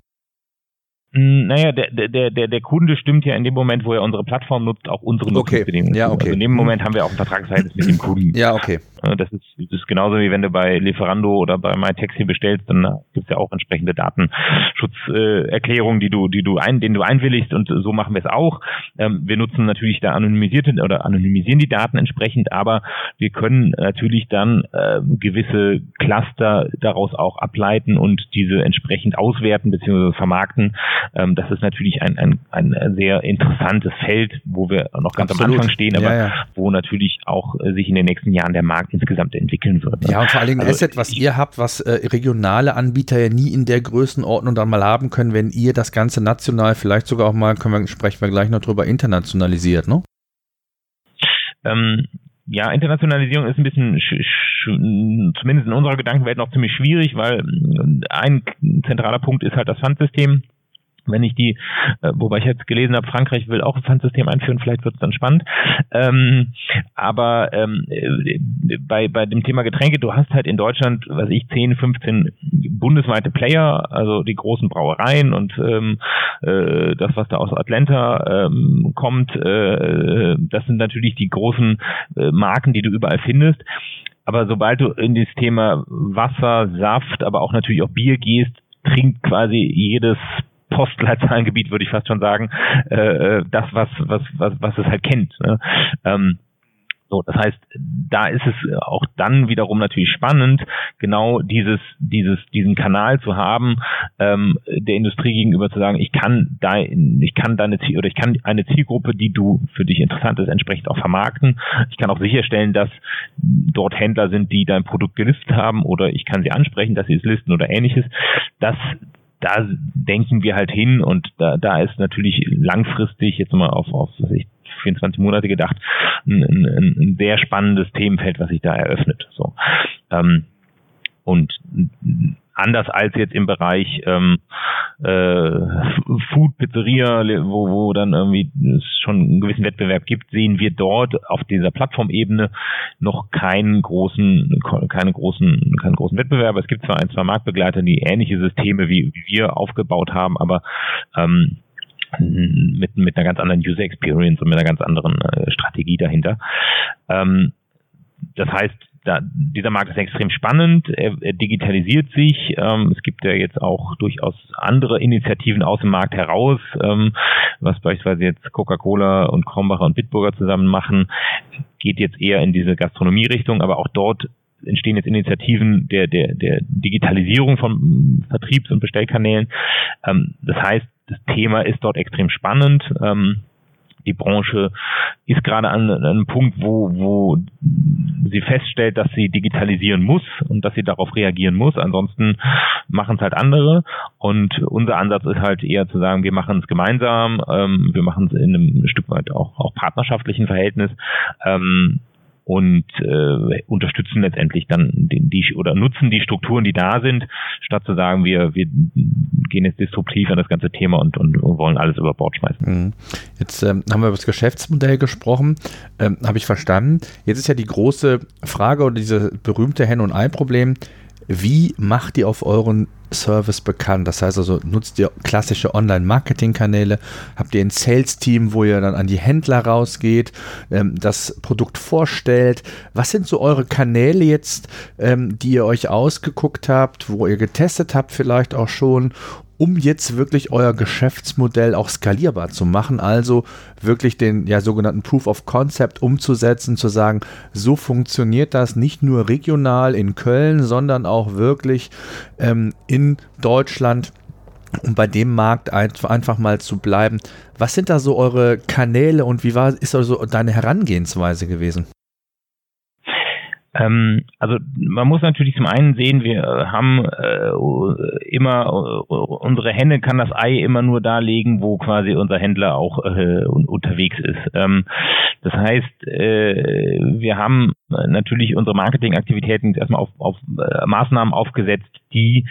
S3: Hm, naja, der, der, der, der Kunde stimmt ja in dem Moment, wo er unsere Plattform nutzt, auch unsere
S2: Nutzungsbedingungen. Okay. Ja, okay.
S3: Also in dem Moment haben wir auch ein Vertragsverhältnis mit dem Kunden.
S2: Ja, okay.
S3: Das ist, das ist genauso wie wenn du bei Lieferando oder bei MyTaxi bestellst, dann gibt es ja auch entsprechende Datenschutzerklärungen, die du, die du ein, den du einwilligst und so machen wir es auch. Ähm, wir nutzen natürlich da anonymisierte oder anonymisieren die Daten entsprechend, aber wir können natürlich dann äh, gewisse Cluster daraus auch ableiten und diese entsprechend auswerten bzw. vermarkten. Ähm, das ist natürlich ein, ein, ein sehr interessantes Feld, wo wir noch ganz Absolut. am Anfang stehen, aber ja, ja. wo natürlich auch äh, sich in den nächsten Jahren der Markt insgesamt entwickeln wird.
S2: Ne? Ja, und vor allen Dingen also, Asset, was ihr habt, was äh, regionale Anbieter ja nie in der Größenordnung dann mal haben können, wenn ihr das Ganze national vielleicht sogar auch mal, können wir, sprechen wir gleich noch drüber, internationalisiert, ne?
S3: Ähm, ja, Internationalisierung ist ein bisschen, zumindest in unserer Gedankenwelt, noch ziemlich schwierig, weil ein zentraler Punkt ist halt das Pfandsystem wenn ich die, äh, wobei ich jetzt gelesen habe, Frankreich will auch ein Pfandsystem einführen, vielleicht wird es dann spannend. Ähm, aber ähm, äh, bei, bei dem Thema Getränke, du hast halt in Deutschland, was ich, 10, 15 bundesweite Player, also die großen Brauereien und ähm, äh, das, was da aus Atlanta ähm, kommt, äh, das sind natürlich die großen äh, Marken, die du überall findest. Aber sobald du in das Thema Wasser, Saft, aber auch natürlich auch Bier gehst, trinkt quasi jedes Postleitzahlengebiet, würde ich fast schon sagen, äh, äh, das, was, was, was, was es halt kennt. Ne? Ähm, so, das heißt, da ist es auch dann wiederum natürlich spannend, genau dieses, dieses, diesen Kanal zu haben, ähm, der Industrie gegenüber zu sagen, ich kann da, ich kann deine Ziel oder ich kann eine Zielgruppe, die du für dich interessant ist, entsprechend auch vermarkten. Ich kann auch sicherstellen, dass dort Händler sind, die dein Produkt gelistet haben oder ich kann sie ansprechen, dass sie es listen oder ähnliches. Das da denken wir halt hin und da, da ist natürlich langfristig jetzt mal auf, auf was ich, 24 Monate gedacht, ein, ein, ein sehr spannendes Themenfeld, was sich da eröffnet. So. Ähm, und anders als jetzt im Bereich ähm, äh, Food Pizzeria, wo, wo dann irgendwie es schon einen gewissen Wettbewerb gibt, sehen wir dort auf dieser Plattformebene noch keinen großen, keine großen, keinen großen Wettbewerb. Es gibt zwar ein, zwei Marktbegleiter, die ähnliche Systeme wie, wie wir aufgebaut haben, aber ähm, mit, mit einer ganz anderen User Experience und mit einer ganz anderen äh, Strategie dahinter. Ähm, das heißt, da, dieser Markt ist extrem spannend, er, er digitalisiert sich. Ähm, es gibt ja jetzt auch durchaus andere Initiativen aus dem Markt heraus, ähm, was beispielsweise jetzt Coca-Cola und Krombacher und Bitburger zusammen machen, geht jetzt eher in diese Gastronomie-Richtung, aber auch dort entstehen jetzt Initiativen der, der, der Digitalisierung von Vertriebs- und Bestellkanälen. Ähm, das heißt, das Thema ist dort extrem spannend. Ähm, die Branche ist gerade an, an einem Punkt, wo, wo sie feststellt, dass sie digitalisieren muss und dass sie darauf reagieren muss. Ansonsten machen es halt andere. Und unser Ansatz ist halt eher zu sagen, wir machen es gemeinsam, ähm, wir machen es in einem Stück weit auch, auch partnerschaftlichen Verhältnis. Ähm, und äh, unterstützen letztendlich dann die, die oder nutzen die Strukturen, die da sind, statt zu sagen, wir, wir gehen jetzt disruptiv an das ganze Thema und, und wollen alles über Bord schmeißen.
S2: Mhm. Jetzt ähm, haben wir über das Geschäftsmodell gesprochen, ähm, habe ich verstanden. Jetzt ist ja die große Frage oder diese berühmte Hen- und Ei-Problem, wie macht ihr auf euren Service bekannt? Das heißt also, nutzt ihr klassische Online-Marketing-Kanäle? Habt ihr ein Sales-Team, wo ihr dann an die Händler rausgeht, ähm, das Produkt vorstellt? Was sind so eure Kanäle jetzt, ähm, die ihr euch ausgeguckt habt, wo ihr getestet habt vielleicht auch schon, um jetzt wirklich euer Geschäftsmodell auch skalierbar zu machen, also wirklich den ja sogenannten Proof of Concept umzusetzen, zu sagen, so funktioniert das nicht nur regional in Köln, sondern auch wirklich ähm, in Deutschland um bei dem Markt einfach mal zu bleiben. Was sind da so eure Kanäle und wie war ist also deine Herangehensweise gewesen?
S3: Ähm, also man muss natürlich zum einen sehen, wir haben äh, immer äh, unsere Henne kann das Ei immer nur darlegen, wo quasi unser Händler auch äh, unterwegs ist. Ähm, das heißt, äh, wir haben natürlich unsere Marketingaktivitäten erstmal auf, auf äh, Maßnahmen aufgesetzt, die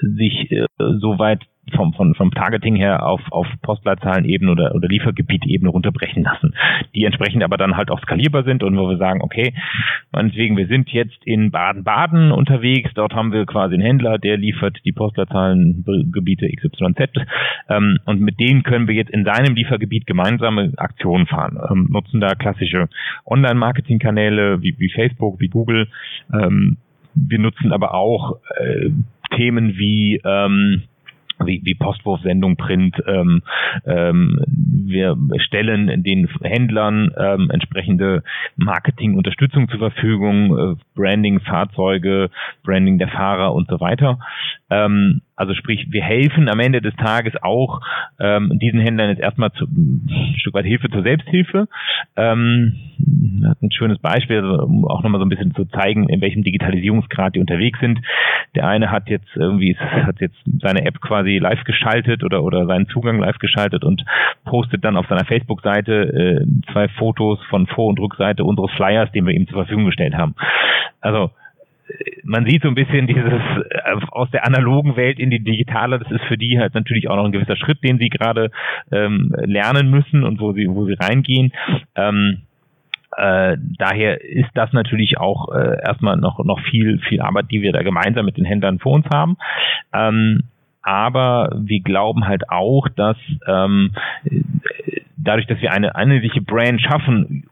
S3: sich äh, soweit vom, vom, vom Targeting her auf, auf Postleitzahlenebene oder, oder Liefergebietebene runterbrechen lassen, die entsprechend aber dann halt auch skalierbar sind und wo wir sagen, okay, meinetwegen, wir sind jetzt in Baden-Baden unterwegs, dort haben wir quasi einen Händler, der liefert die Postleitzahlengebiete XYZ ähm, und mit denen können wir jetzt in seinem Liefergebiet gemeinsame Aktionen fahren, ähm, nutzen da klassische Online-Marketing-Kanäle wie, wie Facebook, wie Google, ähm, wir nutzen aber auch äh, Themen wie ähm, wie, wie Postwurfsendung, Print. Ähm, ähm, wir stellen den Händlern ähm, entsprechende Marketingunterstützung zur Verfügung, äh, Branding, Fahrzeuge, Branding der Fahrer und so weiter. Ähm, also sprich, wir helfen am Ende des Tages auch ähm, diesen Händlern jetzt erstmal zu, ein Stück weit Hilfe zur Selbsthilfe. Ähm, ein schönes Beispiel, also, um auch nochmal so ein bisschen zu zeigen, in welchem Digitalisierungsgrad die unterwegs sind. Der eine hat jetzt irgendwie, hat jetzt seine App quasi live geschaltet oder, oder seinen Zugang live geschaltet und postet dann auf seiner Facebook-Seite äh, zwei Fotos von Vor- und Rückseite unseres Flyers, den wir ihm zur Verfügung gestellt haben. Also man sieht so ein bisschen dieses äh, aus der analogen Welt in die digitale, das ist für die halt natürlich auch noch ein gewisser Schritt, den sie gerade ähm, lernen müssen und wo sie, wo sie reingehen. Ähm, äh, daher ist das natürlich auch äh, erstmal noch, noch viel, viel Arbeit, die wir da gemeinsam mit den Händlern vor uns haben. Ähm, aber wir glauben halt auch, dass ähm, dadurch, dass wir eine einheitliche Brand schaffen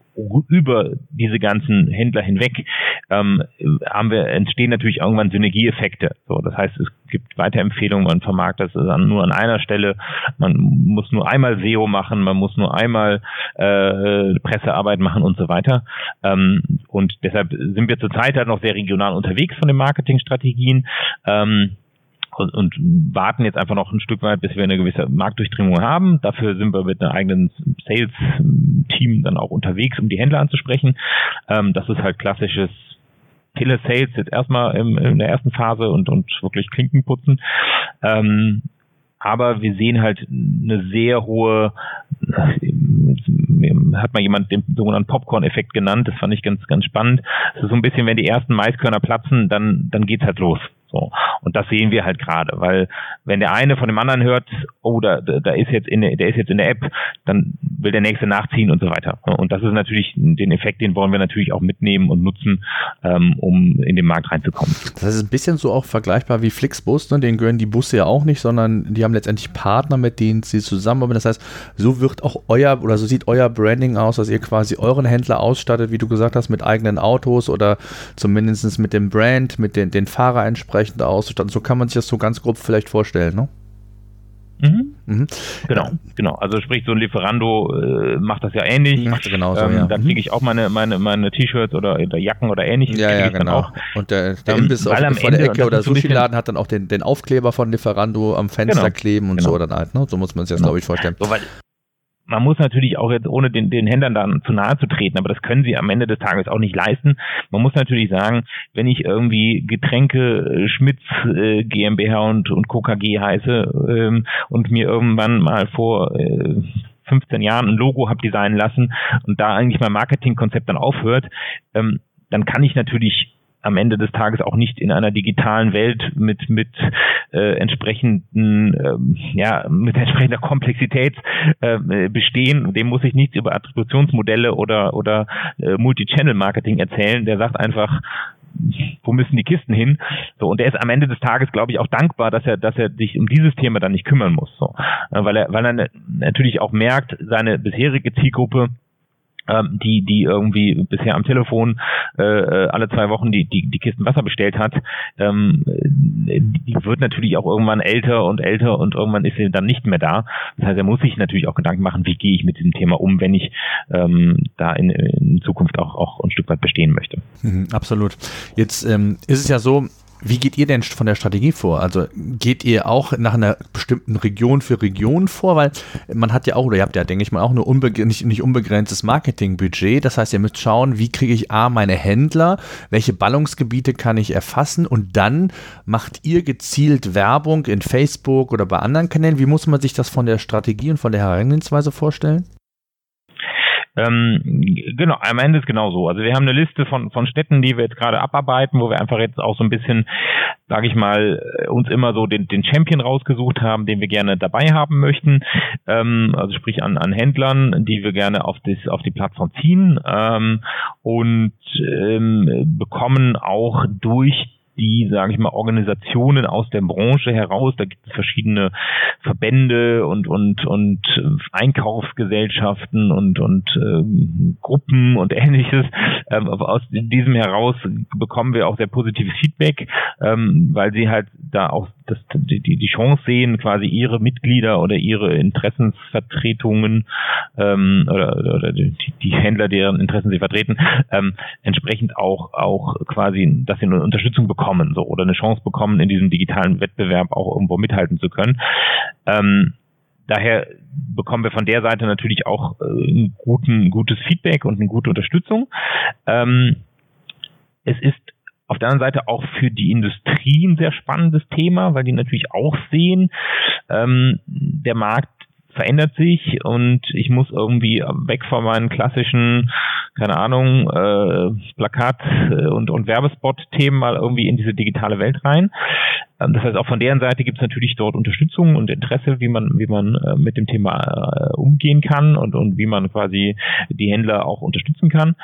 S3: über diese ganzen Händler hinweg ähm, haben wir entstehen natürlich irgendwann Synergieeffekte. So, das heißt, es gibt Weiterempfehlungen, man vermarktet das dann nur an einer Stelle, man muss nur einmal SEO machen, man muss nur einmal äh, Pressearbeit machen und so weiter. Ähm, und deshalb sind wir zurzeit halt noch sehr regional unterwegs von den Marketingstrategien. Ähm, und, und warten jetzt einfach noch ein Stück weit, bis wir eine gewisse Marktdurchdringung haben. Dafür sind wir mit einem eigenen Sales-Team dann auch unterwegs, um die Händler anzusprechen. Ähm, das ist halt klassisches Telesales jetzt erstmal im, in der ersten Phase und, und wirklich Klinken putzen. Ähm, aber wir sehen halt eine sehr hohe, hat mal jemand den sogenannten Popcorn-Effekt genannt, das fand ich ganz, ganz spannend. Es ist so ein bisschen, wenn die ersten Maiskörner platzen, dann, dann geht's halt los. So. Und das sehen wir halt gerade, weil wenn der eine von dem anderen hört, oh, da, da ist jetzt in der, der ist jetzt in der App, dann will der nächste nachziehen und so weiter. Und das ist natürlich den Effekt, den wollen wir natürlich auch mitnehmen und nutzen, ähm, um in den Markt reinzukommen.
S2: Das heißt, ein bisschen so auch vergleichbar wie Flixbus, ne? denen gehören die Busse ja auch nicht, sondern die haben letztendlich Partner, mit denen sie zusammenarbeiten. Das heißt, so wird auch euer oder so sieht euer Branding aus, dass ihr quasi euren Händler ausstattet, wie du gesagt hast, mit eigenen Autos oder zumindest mit dem Brand, mit den, den Fahrer entsprechend auszustatten. So kann man sich das so ganz grob vielleicht vorstellen, ne?
S3: Mhm. Mhm. Genau, genau. Also sprich, so ein Lieferando äh, macht das ja ähnlich.
S2: Macht genauso,
S3: ähm,
S2: ja.
S3: Da kriege ich auch meine, meine, meine T-Shirts oder, oder, Jacken oder ähnliches.
S2: Ja, ja, genau.
S3: Und
S2: der, der ähm, Imbiss auf, von der Ecke oder Sushi-Laden hat dann auch den, den Aufkleber von Lieferando am Fenster genau, kleben und genau. so dann halt. Ne? So muss man sich das, genau. glaube ich, vorstellen.
S3: So, weil man muss natürlich auch jetzt, ohne den, den Händlern dann zu nahe zu treten, aber das können sie am Ende des Tages auch nicht leisten. Man muss natürlich sagen, wenn ich irgendwie Getränke äh, Schmitz äh, GmbH und, und KKG heiße ähm, und mir irgendwann mal vor äh, 15 Jahren ein Logo habe designen lassen und da eigentlich mein Marketingkonzept dann aufhört, ähm, dann kann ich natürlich am Ende des Tages auch nicht in einer digitalen Welt mit mit äh, entsprechenden ähm, ja mit entsprechender Komplexität äh, bestehen. Dem muss ich nichts über Attributionsmodelle oder oder äh, Multi-Channel-Marketing erzählen. Der sagt einfach wo müssen die Kisten hin? So, und er ist am Ende des Tages, glaube ich, auch dankbar, dass er, dass er sich um dieses Thema dann nicht kümmern muss. So. Äh, weil er, weil er natürlich auch merkt, seine bisherige Zielgruppe ähm, die, die irgendwie bisher am Telefon äh, äh, alle zwei Wochen die, die, die Kisten Wasser bestellt hat, ähm, die wird natürlich auch irgendwann älter und älter und irgendwann ist sie dann nicht mehr da. Das heißt, er muss sich natürlich auch Gedanken machen, wie gehe ich mit diesem Thema um, wenn ich ähm, da in, in Zukunft auch, auch ein Stück weit bestehen möchte.
S2: Mhm, absolut. Jetzt ähm, ist es ja so, wie geht ihr denn von der Strategie vor? Also geht ihr auch nach einer bestimmten Region für Region vor? Weil man hat ja auch, oder ihr habt ja, denke ich mal, auch nur unbegr nicht, nicht unbegrenztes Marketingbudget. Das heißt, ihr müsst schauen, wie kriege ich A, meine Händler, welche Ballungsgebiete kann ich erfassen und dann macht ihr gezielt Werbung in Facebook oder bei anderen Kanälen. Wie muss man sich das von der Strategie und von der Herangehensweise vorstellen?
S3: Ähm, genau, am Ende ist genau so. Also wir haben eine Liste von, von Städten, die wir jetzt gerade abarbeiten, wo wir einfach jetzt auch so ein bisschen, sage ich mal, äh, uns immer so den, den Champion rausgesucht haben, den wir gerne dabei haben möchten. Ähm, also sprich an, an Händlern, die wir gerne auf, das, auf die Plattform ziehen ähm, und ähm, bekommen auch durch die, sage ich mal, Organisationen aus der Branche heraus. Da gibt es verschiedene Verbände und und und Einkaufsgesellschaften und und ähm, Gruppen und ähnliches. Ähm, aus diesem heraus bekommen wir auch sehr positives Feedback, ähm, weil sie halt da auch das, die, die Chance sehen, quasi ihre Mitglieder oder ihre Interessensvertretungen ähm, oder, oder die, die Händler, deren Interessen sie vertreten, ähm, entsprechend auch auch quasi, dass sie eine Unterstützung bekommen so oder eine Chance bekommen, in diesem digitalen Wettbewerb auch irgendwo mithalten zu können. Ähm, daher bekommen wir von der Seite natürlich auch äh, ein guten, gutes Feedback und eine gute Unterstützung. Ähm, es ist auf der anderen Seite auch für die Industrie ein sehr spannendes Thema, weil die natürlich auch sehen, ähm, der Markt verändert sich und ich muss irgendwie weg von meinen klassischen, keine Ahnung, äh, Plakat- und, und Werbespot-Themen mal irgendwie in diese digitale Welt rein. Ähm, das heißt, auch von deren Seite gibt es natürlich dort Unterstützung und Interesse, wie man, wie man äh, mit dem Thema äh, umgehen kann und, und wie man quasi die Händler auch unterstützen kann.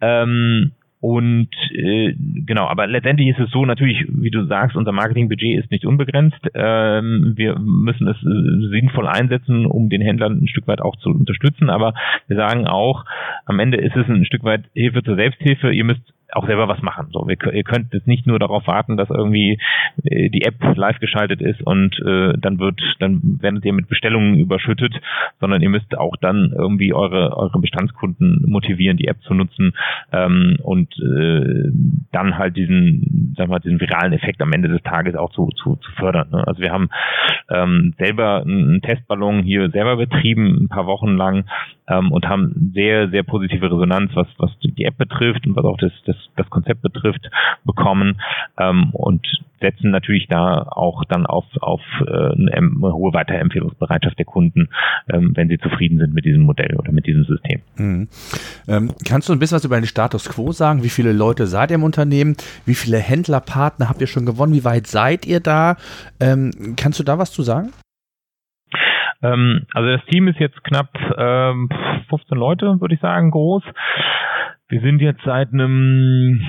S3: Ähm, und äh, genau, aber letztendlich ist es so, natürlich, wie du sagst, unser Marketingbudget ist nicht unbegrenzt. Ähm, wir müssen es äh, sinnvoll einsetzen, um den Händlern ein Stück weit auch zu unterstützen. Aber wir sagen auch, am Ende ist es ein Stück weit Hilfe zur Selbsthilfe. Ihr müsst auch selber was machen. So, wir, ihr könnt jetzt nicht nur darauf warten, dass irgendwie äh, die App live geschaltet ist und äh, dann wird, dann werdet ihr mit Bestellungen überschüttet, sondern ihr müsst auch dann irgendwie eure eure Bestandskunden motivieren, die App zu nutzen ähm, und äh, dann halt diesen, sag mal, diesen viralen Effekt am Ende des Tages auch zu zu, zu fördern. Ne? Also wir haben ähm, selber einen Testballon hier selber betrieben, ein paar Wochen lang ähm, und haben sehr sehr positive Resonanz, was was die App betrifft und was auch das, das das, das Konzept betrifft, bekommen ähm, und setzen natürlich da auch dann auf, auf äh, eine, hohe Weiterempfehlungsbereitschaft der Kunden, ähm, wenn sie zufrieden sind mit diesem Modell oder mit diesem System.
S2: Mhm. Ähm, kannst du ein bisschen was über den Status quo sagen? Wie viele Leute seid ihr im Unternehmen? Wie viele Händlerpartner habt ihr schon gewonnen? Wie weit seid ihr da? Ähm, kannst du da was zu sagen?
S3: Ähm, also das Team ist jetzt knapp ähm, 15 Leute, würde ich sagen, groß. Wir sind jetzt seit einem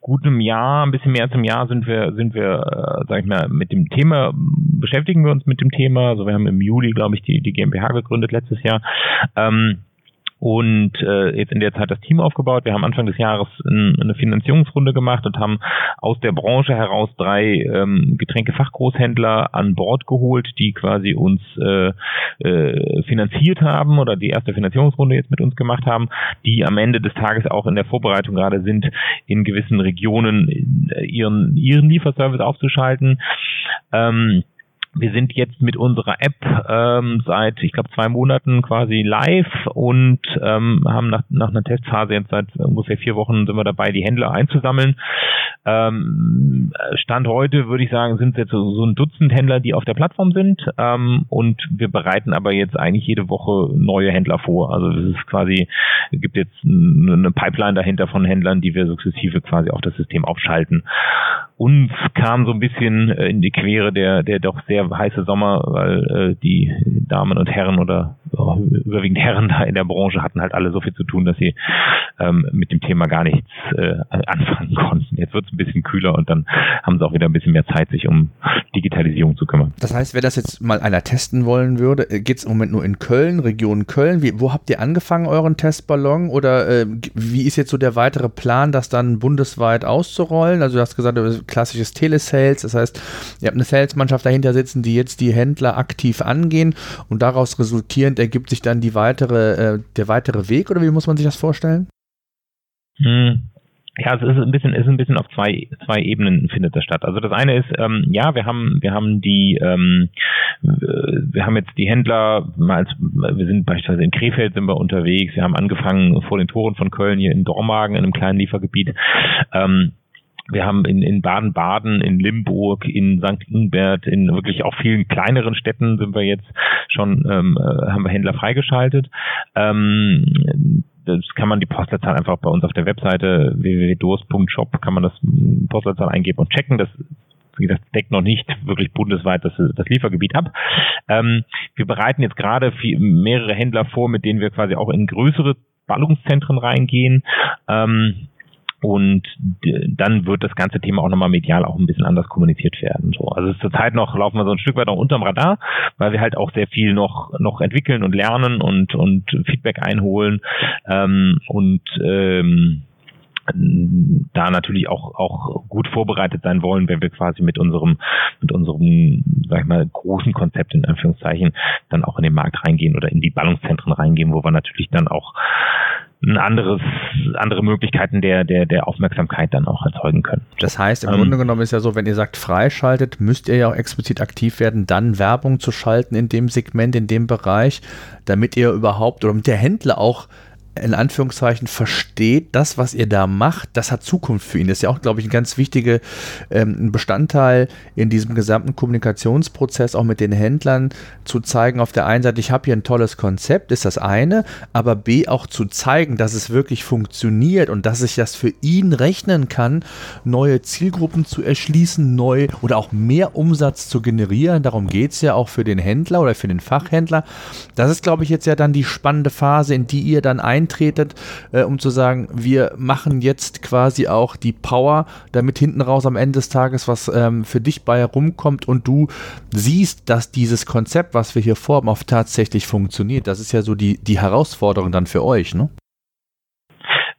S3: gutem Jahr, ein bisschen mehr als einem Jahr sind wir, sind wir, äh, sag ich mal, mit dem Thema, beschäftigen wir uns mit dem Thema. Also wir haben im Juli, glaube ich, die, die GmbH gegründet letztes Jahr. Ähm, und äh, jetzt in der Zeit das Team aufgebaut. Wir haben Anfang des Jahres ein, eine Finanzierungsrunde gemacht und haben aus der Branche heraus drei ähm, Getränkefachgroßhändler an Bord geholt, die quasi uns äh, äh, finanziert haben oder die erste Finanzierungsrunde jetzt mit uns gemacht haben, die am Ende des Tages auch in der Vorbereitung gerade sind, in gewissen Regionen ihren, ihren Lieferservice aufzuschalten. Ähm, wir sind jetzt mit unserer App ähm, seit, ich glaube, zwei Monaten quasi live und ähm, haben nach, nach einer Testphase jetzt seit ungefähr vier Wochen sind wir dabei, die Händler einzusammeln. Ähm, Stand heute würde ich sagen, sind es jetzt so, so ein Dutzend Händler, die auf der Plattform sind ähm, und wir bereiten aber jetzt eigentlich jede Woche neue Händler vor. Also das ist quasi, gibt jetzt eine Pipeline dahinter von Händlern, die wir sukzessive quasi auf das System aufschalten. Uns kam so ein bisschen äh, in die Quere der, der doch sehr heiße Sommer, weil äh, die Damen und Herren oder überwiegend Herren da in der Branche hatten halt alle so viel zu tun, dass sie ähm, mit dem Thema gar nichts äh, anfangen konnten. Jetzt wird es ein bisschen kühler und dann haben sie auch wieder ein bisschen mehr Zeit, sich um Digitalisierung zu kümmern.
S2: Das heißt, wer das jetzt mal einer testen wollen würde, äh, geht es im Moment nur in Köln, Region Köln. Wie, wo habt ihr angefangen, euren Testballon? Oder äh, wie ist jetzt so der weitere Plan, das dann bundesweit auszurollen? Also du hast gesagt, klassisches Telesales, das heißt, ihr habt eine Salesmannschaft dahinter sitzen, die jetzt die Händler aktiv angehen und daraus resultierend ergibt sich dann die weitere, äh, der weitere Weg oder wie muss man sich das vorstellen?
S3: Hm. Ja, es ist ein bisschen, ist ein bisschen auf zwei, zwei Ebenen findet das statt. Also das eine ist, ähm, ja, wir haben, wir haben die, ähm, wir haben jetzt die Händler, wir sind beispielsweise in Krefeld sind wir unterwegs, wir haben angefangen vor den Toren von Köln hier in Dormagen, in einem kleinen Liefergebiet. Ähm, wir haben in, in Baden-Baden, in Limburg, in St. Ingbert, in wirklich auch vielen kleineren Städten sind wir jetzt schon, ähm, äh, haben wir Händler freigeschaltet. Ähm, das kann man die Postleitzahl einfach bei uns auf der Webseite www.durst.shop kann man das Postleitzahl eingeben und checken. Das wie gesagt, deckt noch nicht wirklich bundesweit das, das Liefergebiet ab. Ähm, wir bereiten jetzt gerade mehrere Händler vor, mit denen wir quasi auch in größere Ballungszentren reingehen. Ähm, und dann wird das ganze Thema auch nochmal medial auch ein bisschen anders kommuniziert werden. So, also zurzeit noch laufen wir so ein Stück weit noch unterm Radar, weil wir halt auch sehr viel noch noch entwickeln und lernen und und Feedback einholen ähm, und ähm, da natürlich auch auch gut vorbereitet sein wollen, wenn wir quasi mit unserem mit unserem sag ich mal großen Konzept in Anführungszeichen dann auch in den Markt reingehen oder in die Ballungszentren reingehen, wo wir natürlich dann auch ein anderes, andere Möglichkeiten der, der, der Aufmerksamkeit dann auch erzeugen können.
S2: Das heißt, im ähm, Grunde genommen ist ja so, wenn ihr sagt freischaltet, müsst ihr ja auch explizit aktiv werden, dann Werbung zu schalten in dem Segment, in dem Bereich, damit ihr überhaupt oder mit der Händler auch in Anführungszeichen versteht, das, was ihr da macht, das hat Zukunft für ihn. Das ist ja auch, glaube ich, ein ganz wichtiger ähm, Bestandteil in diesem gesamten Kommunikationsprozess, auch mit den Händlern zu zeigen, auf der einen Seite, ich habe hier ein tolles Konzept, ist das eine, aber B, auch zu zeigen, dass es wirklich funktioniert und dass ich das für ihn rechnen kann, neue Zielgruppen zu erschließen, neu oder auch mehr Umsatz zu generieren. Darum geht es ja auch für den Händler oder für den Fachhändler. Das ist, glaube ich, jetzt ja dann die spannende Phase, in die ihr dann ein eintretet, äh, um zu sagen, wir machen jetzt quasi auch die Power, damit hinten raus am Ende des Tages was ähm, für dich bei herumkommt und du siehst, dass dieses Konzept, was wir hier vorhaben, auch tatsächlich funktioniert. Das ist ja so die, die Herausforderung dann für euch, ne?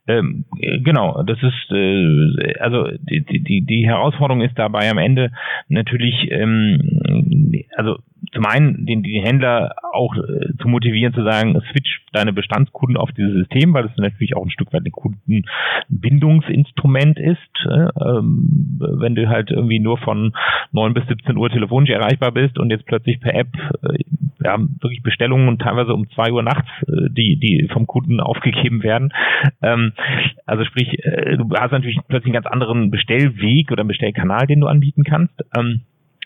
S3: Ähm, genau, das ist äh, also die, die, die Herausforderung ist dabei am Ende natürlich, ähm, also zum einen den, den Händler auch äh, zu motivieren, zu sagen, switch deine Bestandskunden auf dieses System, weil das natürlich auch ein Stück weit ein Kundenbindungsinstrument ist. Äh, ähm, wenn du halt irgendwie nur von 9 bis 17 Uhr telefonisch erreichbar bist und jetzt plötzlich per App äh, wir haben wirklich Bestellungen teilweise um zwei Uhr nachts, äh, die, die vom Kunden aufgegeben werden. Ähm, also sprich, äh, du hast natürlich plötzlich einen ganz anderen Bestellweg oder einen Bestellkanal, den du anbieten kannst. Ähm,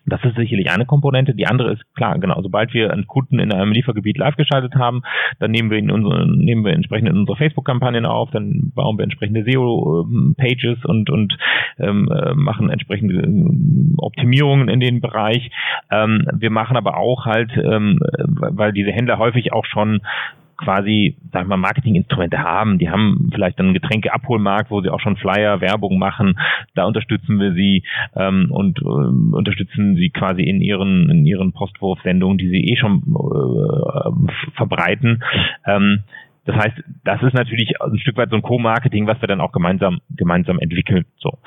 S3: das ist sicherlich eine Komponente. Die andere ist klar, genau, sobald wir einen Kunden in einem Liefergebiet live geschaltet haben, dann nehmen wir ihn unsere, nehmen wir entsprechend in unsere Facebook-Kampagnen auf, dann bauen wir entsprechende SEO-Pages und, und ähm, äh, machen entsprechende ähm, Optimierungen in den Bereich. Ähm, wir machen aber auch halt, ähm, weil diese Händler häufig auch schon quasi, sag ich mal, Marketinginstrumente haben. Die haben vielleicht einen Getränkeabholmarkt, wo sie auch schon Flyer, Werbung machen. Da unterstützen wir sie ähm, und äh, unterstützen sie quasi in ihren in ihren Postwurfsendungen, die sie eh schon äh, verbreiten. Ähm, das heißt, das ist natürlich ein Stück weit so ein Co-Marketing, was wir dann auch gemeinsam gemeinsam entwickeln. So,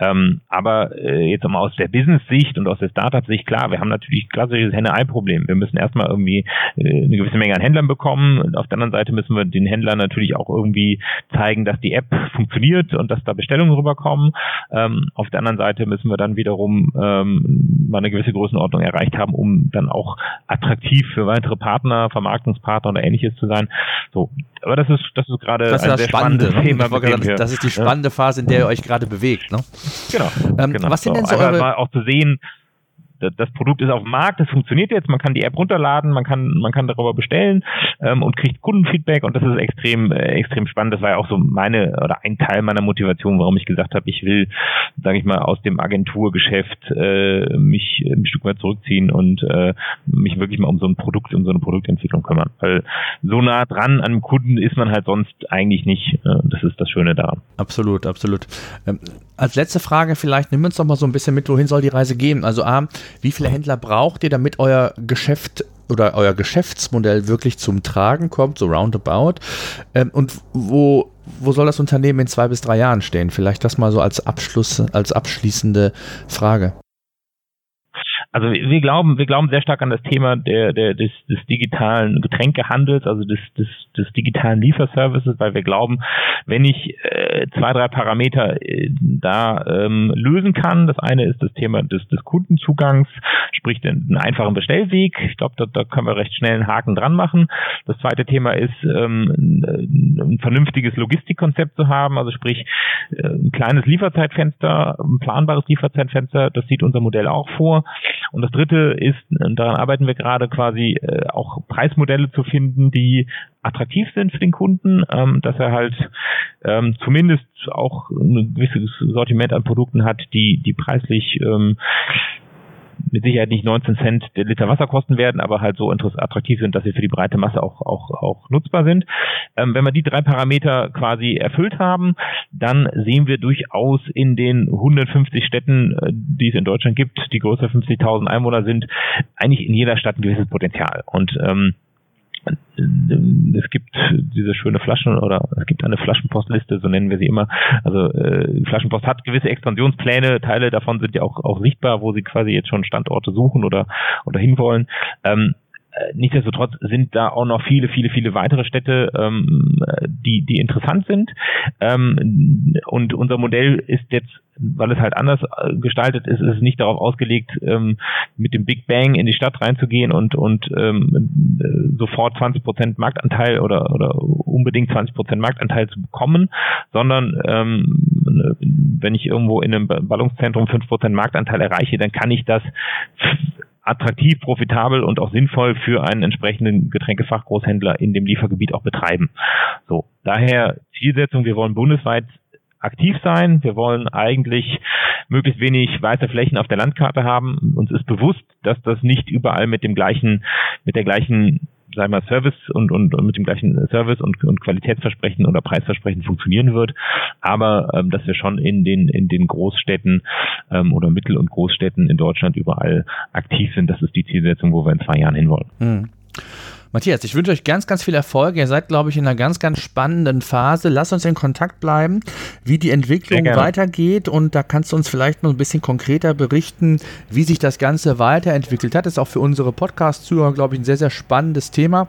S3: ähm, aber äh, jetzt mal aus der Business-Sicht und aus der Startup-Sicht klar, wir haben natürlich klassisches Henne-Ei-Problem. Wir müssen erstmal irgendwie äh, eine gewisse Menge an Händlern bekommen. Und auf der anderen Seite müssen wir den Händlern natürlich auch irgendwie zeigen, dass die App funktioniert und dass da Bestellungen rüberkommen. Ähm, auf der anderen Seite müssen wir dann wiederum ähm, mal eine gewisse Größenordnung erreicht haben, um dann auch attraktiv für weitere Partner, Vermarktungspartner oder ähnliches zu sein. So, aber das ist, das ist gerade
S2: das ist ein das spannende Thema. Das, das, ist die spannende Phase, in der ihr euch gerade bewegt. Ne?
S3: Genau, ähm, genau. Was sind denn so eure... mal auch zu sehen, das Produkt ist auf dem Markt, das funktioniert jetzt, man kann die App runterladen, man kann, man kann darüber bestellen ähm, und kriegt Kundenfeedback und das ist extrem, äh, extrem spannend. Das war ja auch so meine oder ein Teil meiner Motivation, warum ich gesagt habe, ich will, sage ich mal, aus dem Agenturgeschäft äh, mich ein Stück weit zurückziehen und äh, mich wirklich mal um so ein Produkt, um so eine Produktentwicklung kümmern. Weil so nah dran an dem Kunden ist man halt sonst eigentlich nicht. Äh, das ist das Schöne daran.
S2: Absolut, absolut. Ähm, als letzte Frage vielleicht, nimm uns doch mal so ein bisschen mit, wohin soll die Reise gehen? Also A, wie viele Händler braucht ihr, damit euer Geschäft oder euer Geschäftsmodell wirklich zum Tragen kommt, so roundabout? Ähm, und wo, wo soll das Unternehmen in zwei bis drei Jahren stehen? Vielleicht das mal so als Abschluss, als abschließende Frage.
S3: Also wir glauben, wir glauben sehr stark an das Thema der, der, des, des digitalen Getränkehandels, also des, des, des digitalen Lieferservices, weil wir glauben, wenn ich äh, zwei, drei Parameter äh, da ähm, lösen kann, das eine ist das Thema des, des Kundenzugangs, sprich den, den einfachen Bestellweg. Ich glaube, da, da können wir recht schnell einen Haken dran machen. Das zweite Thema ist, ähm, ein vernünftiges Logistikkonzept zu haben, also sprich äh, ein kleines Lieferzeitfenster, ein planbares Lieferzeitfenster, das sieht unser Modell auch vor. Und das dritte ist, daran arbeiten wir gerade quasi äh, auch Preismodelle zu finden, die attraktiv sind für den Kunden, ähm, dass er halt ähm, zumindest auch ein gewisses Sortiment an Produkten hat, die, die preislich ähm, mit Sicherheit nicht 19 Cent der Liter Wasser kosten werden, aber halt so attraktiv sind, dass sie für die breite Masse auch, auch, auch nutzbar sind. Ähm, wenn wir die drei Parameter quasi erfüllt haben, dann sehen wir durchaus in den 150 Städten, äh, die es in Deutschland gibt, die größer 50.000 Einwohner sind, eigentlich in jeder Stadt ein gewisses Potenzial. Und ähm, es gibt diese schöne Flaschen oder es gibt eine Flaschenpostliste, so nennen wir sie immer. Also äh, Flaschenpost hat gewisse Expansionspläne, Teile davon sind ja auch, auch sichtbar, wo sie quasi jetzt schon Standorte suchen oder, oder hinwollen. Ähm, äh, nichtsdestotrotz sind da auch noch viele, viele, viele weitere Städte, ähm, die, die interessant sind. Ähm, und unser Modell ist jetzt, weil es halt anders äh, gestaltet ist, ist es nicht darauf ausgelegt, ähm, mit dem Big Bang in die Stadt reinzugehen und, und ähm, äh, sofort 20 Prozent Marktanteil oder, oder unbedingt 20 Prozent Marktanteil zu bekommen, sondern ähm, wenn ich irgendwo in einem Ballungszentrum 5 Prozent Marktanteil erreiche, dann kann ich das attraktiv, profitabel und auch sinnvoll für einen entsprechenden Getränkefachgroßhändler in dem Liefergebiet auch betreiben. So, daher Zielsetzung, wir wollen bundesweit aktiv sein. Wir wollen eigentlich möglichst wenig weiße Flächen auf der Landkarte haben. Uns ist bewusst, dass das nicht überall mit dem gleichen, mit der gleichen sagen wir Service und, und, und mit dem gleichen Service und, und Qualitätsversprechen oder Preisversprechen funktionieren wird, aber ähm, dass wir schon in den, in den Großstädten ähm, oder Mittel- und Großstädten in Deutschland überall aktiv sind. Das ist die Zielsetzung, wo wir in zwei Jahren hinwollen.
S2: Mhm. Matthias, ich wünsche euch ganz, ganz viel Erfolg. Ihr seid, glaube ich, in einer ganz, ganz spannenden Phase. Lasst uns in Kontakt bleiben, wie die Entwicklung weitergeht. Und da kannst du uns vielleicht noch ein bisschen konkreter berichten, wie sich das Ganze weiterentwickelt hat. Das ist auch für unsere Podcast-Zuhörer, glaube ich, ein sehr, sehr spannendes Thema.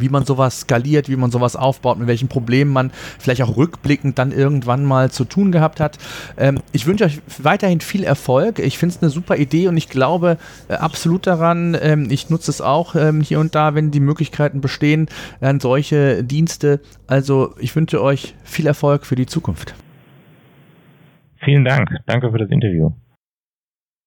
S2: Wie man sowas skaliert, wie man sowas aufbaut, mit welchen Problemen man vielleicht auch rückblickend dann irgendwann mal zu tun gehabt hat. Ähm, ich wünsche euch weiterhin viel Erfolg. Ich finde es eine super Idee und ich glaube äh, absolut daran. Ähm, ich nutze es auch ähm, hier und da, wenn die Möglichkeiten bestehen, an solche Dienste. Also ich wünsche euch viel Erfolg für die Zukunft.
S3: Vielen Dank. Danke für das Interview.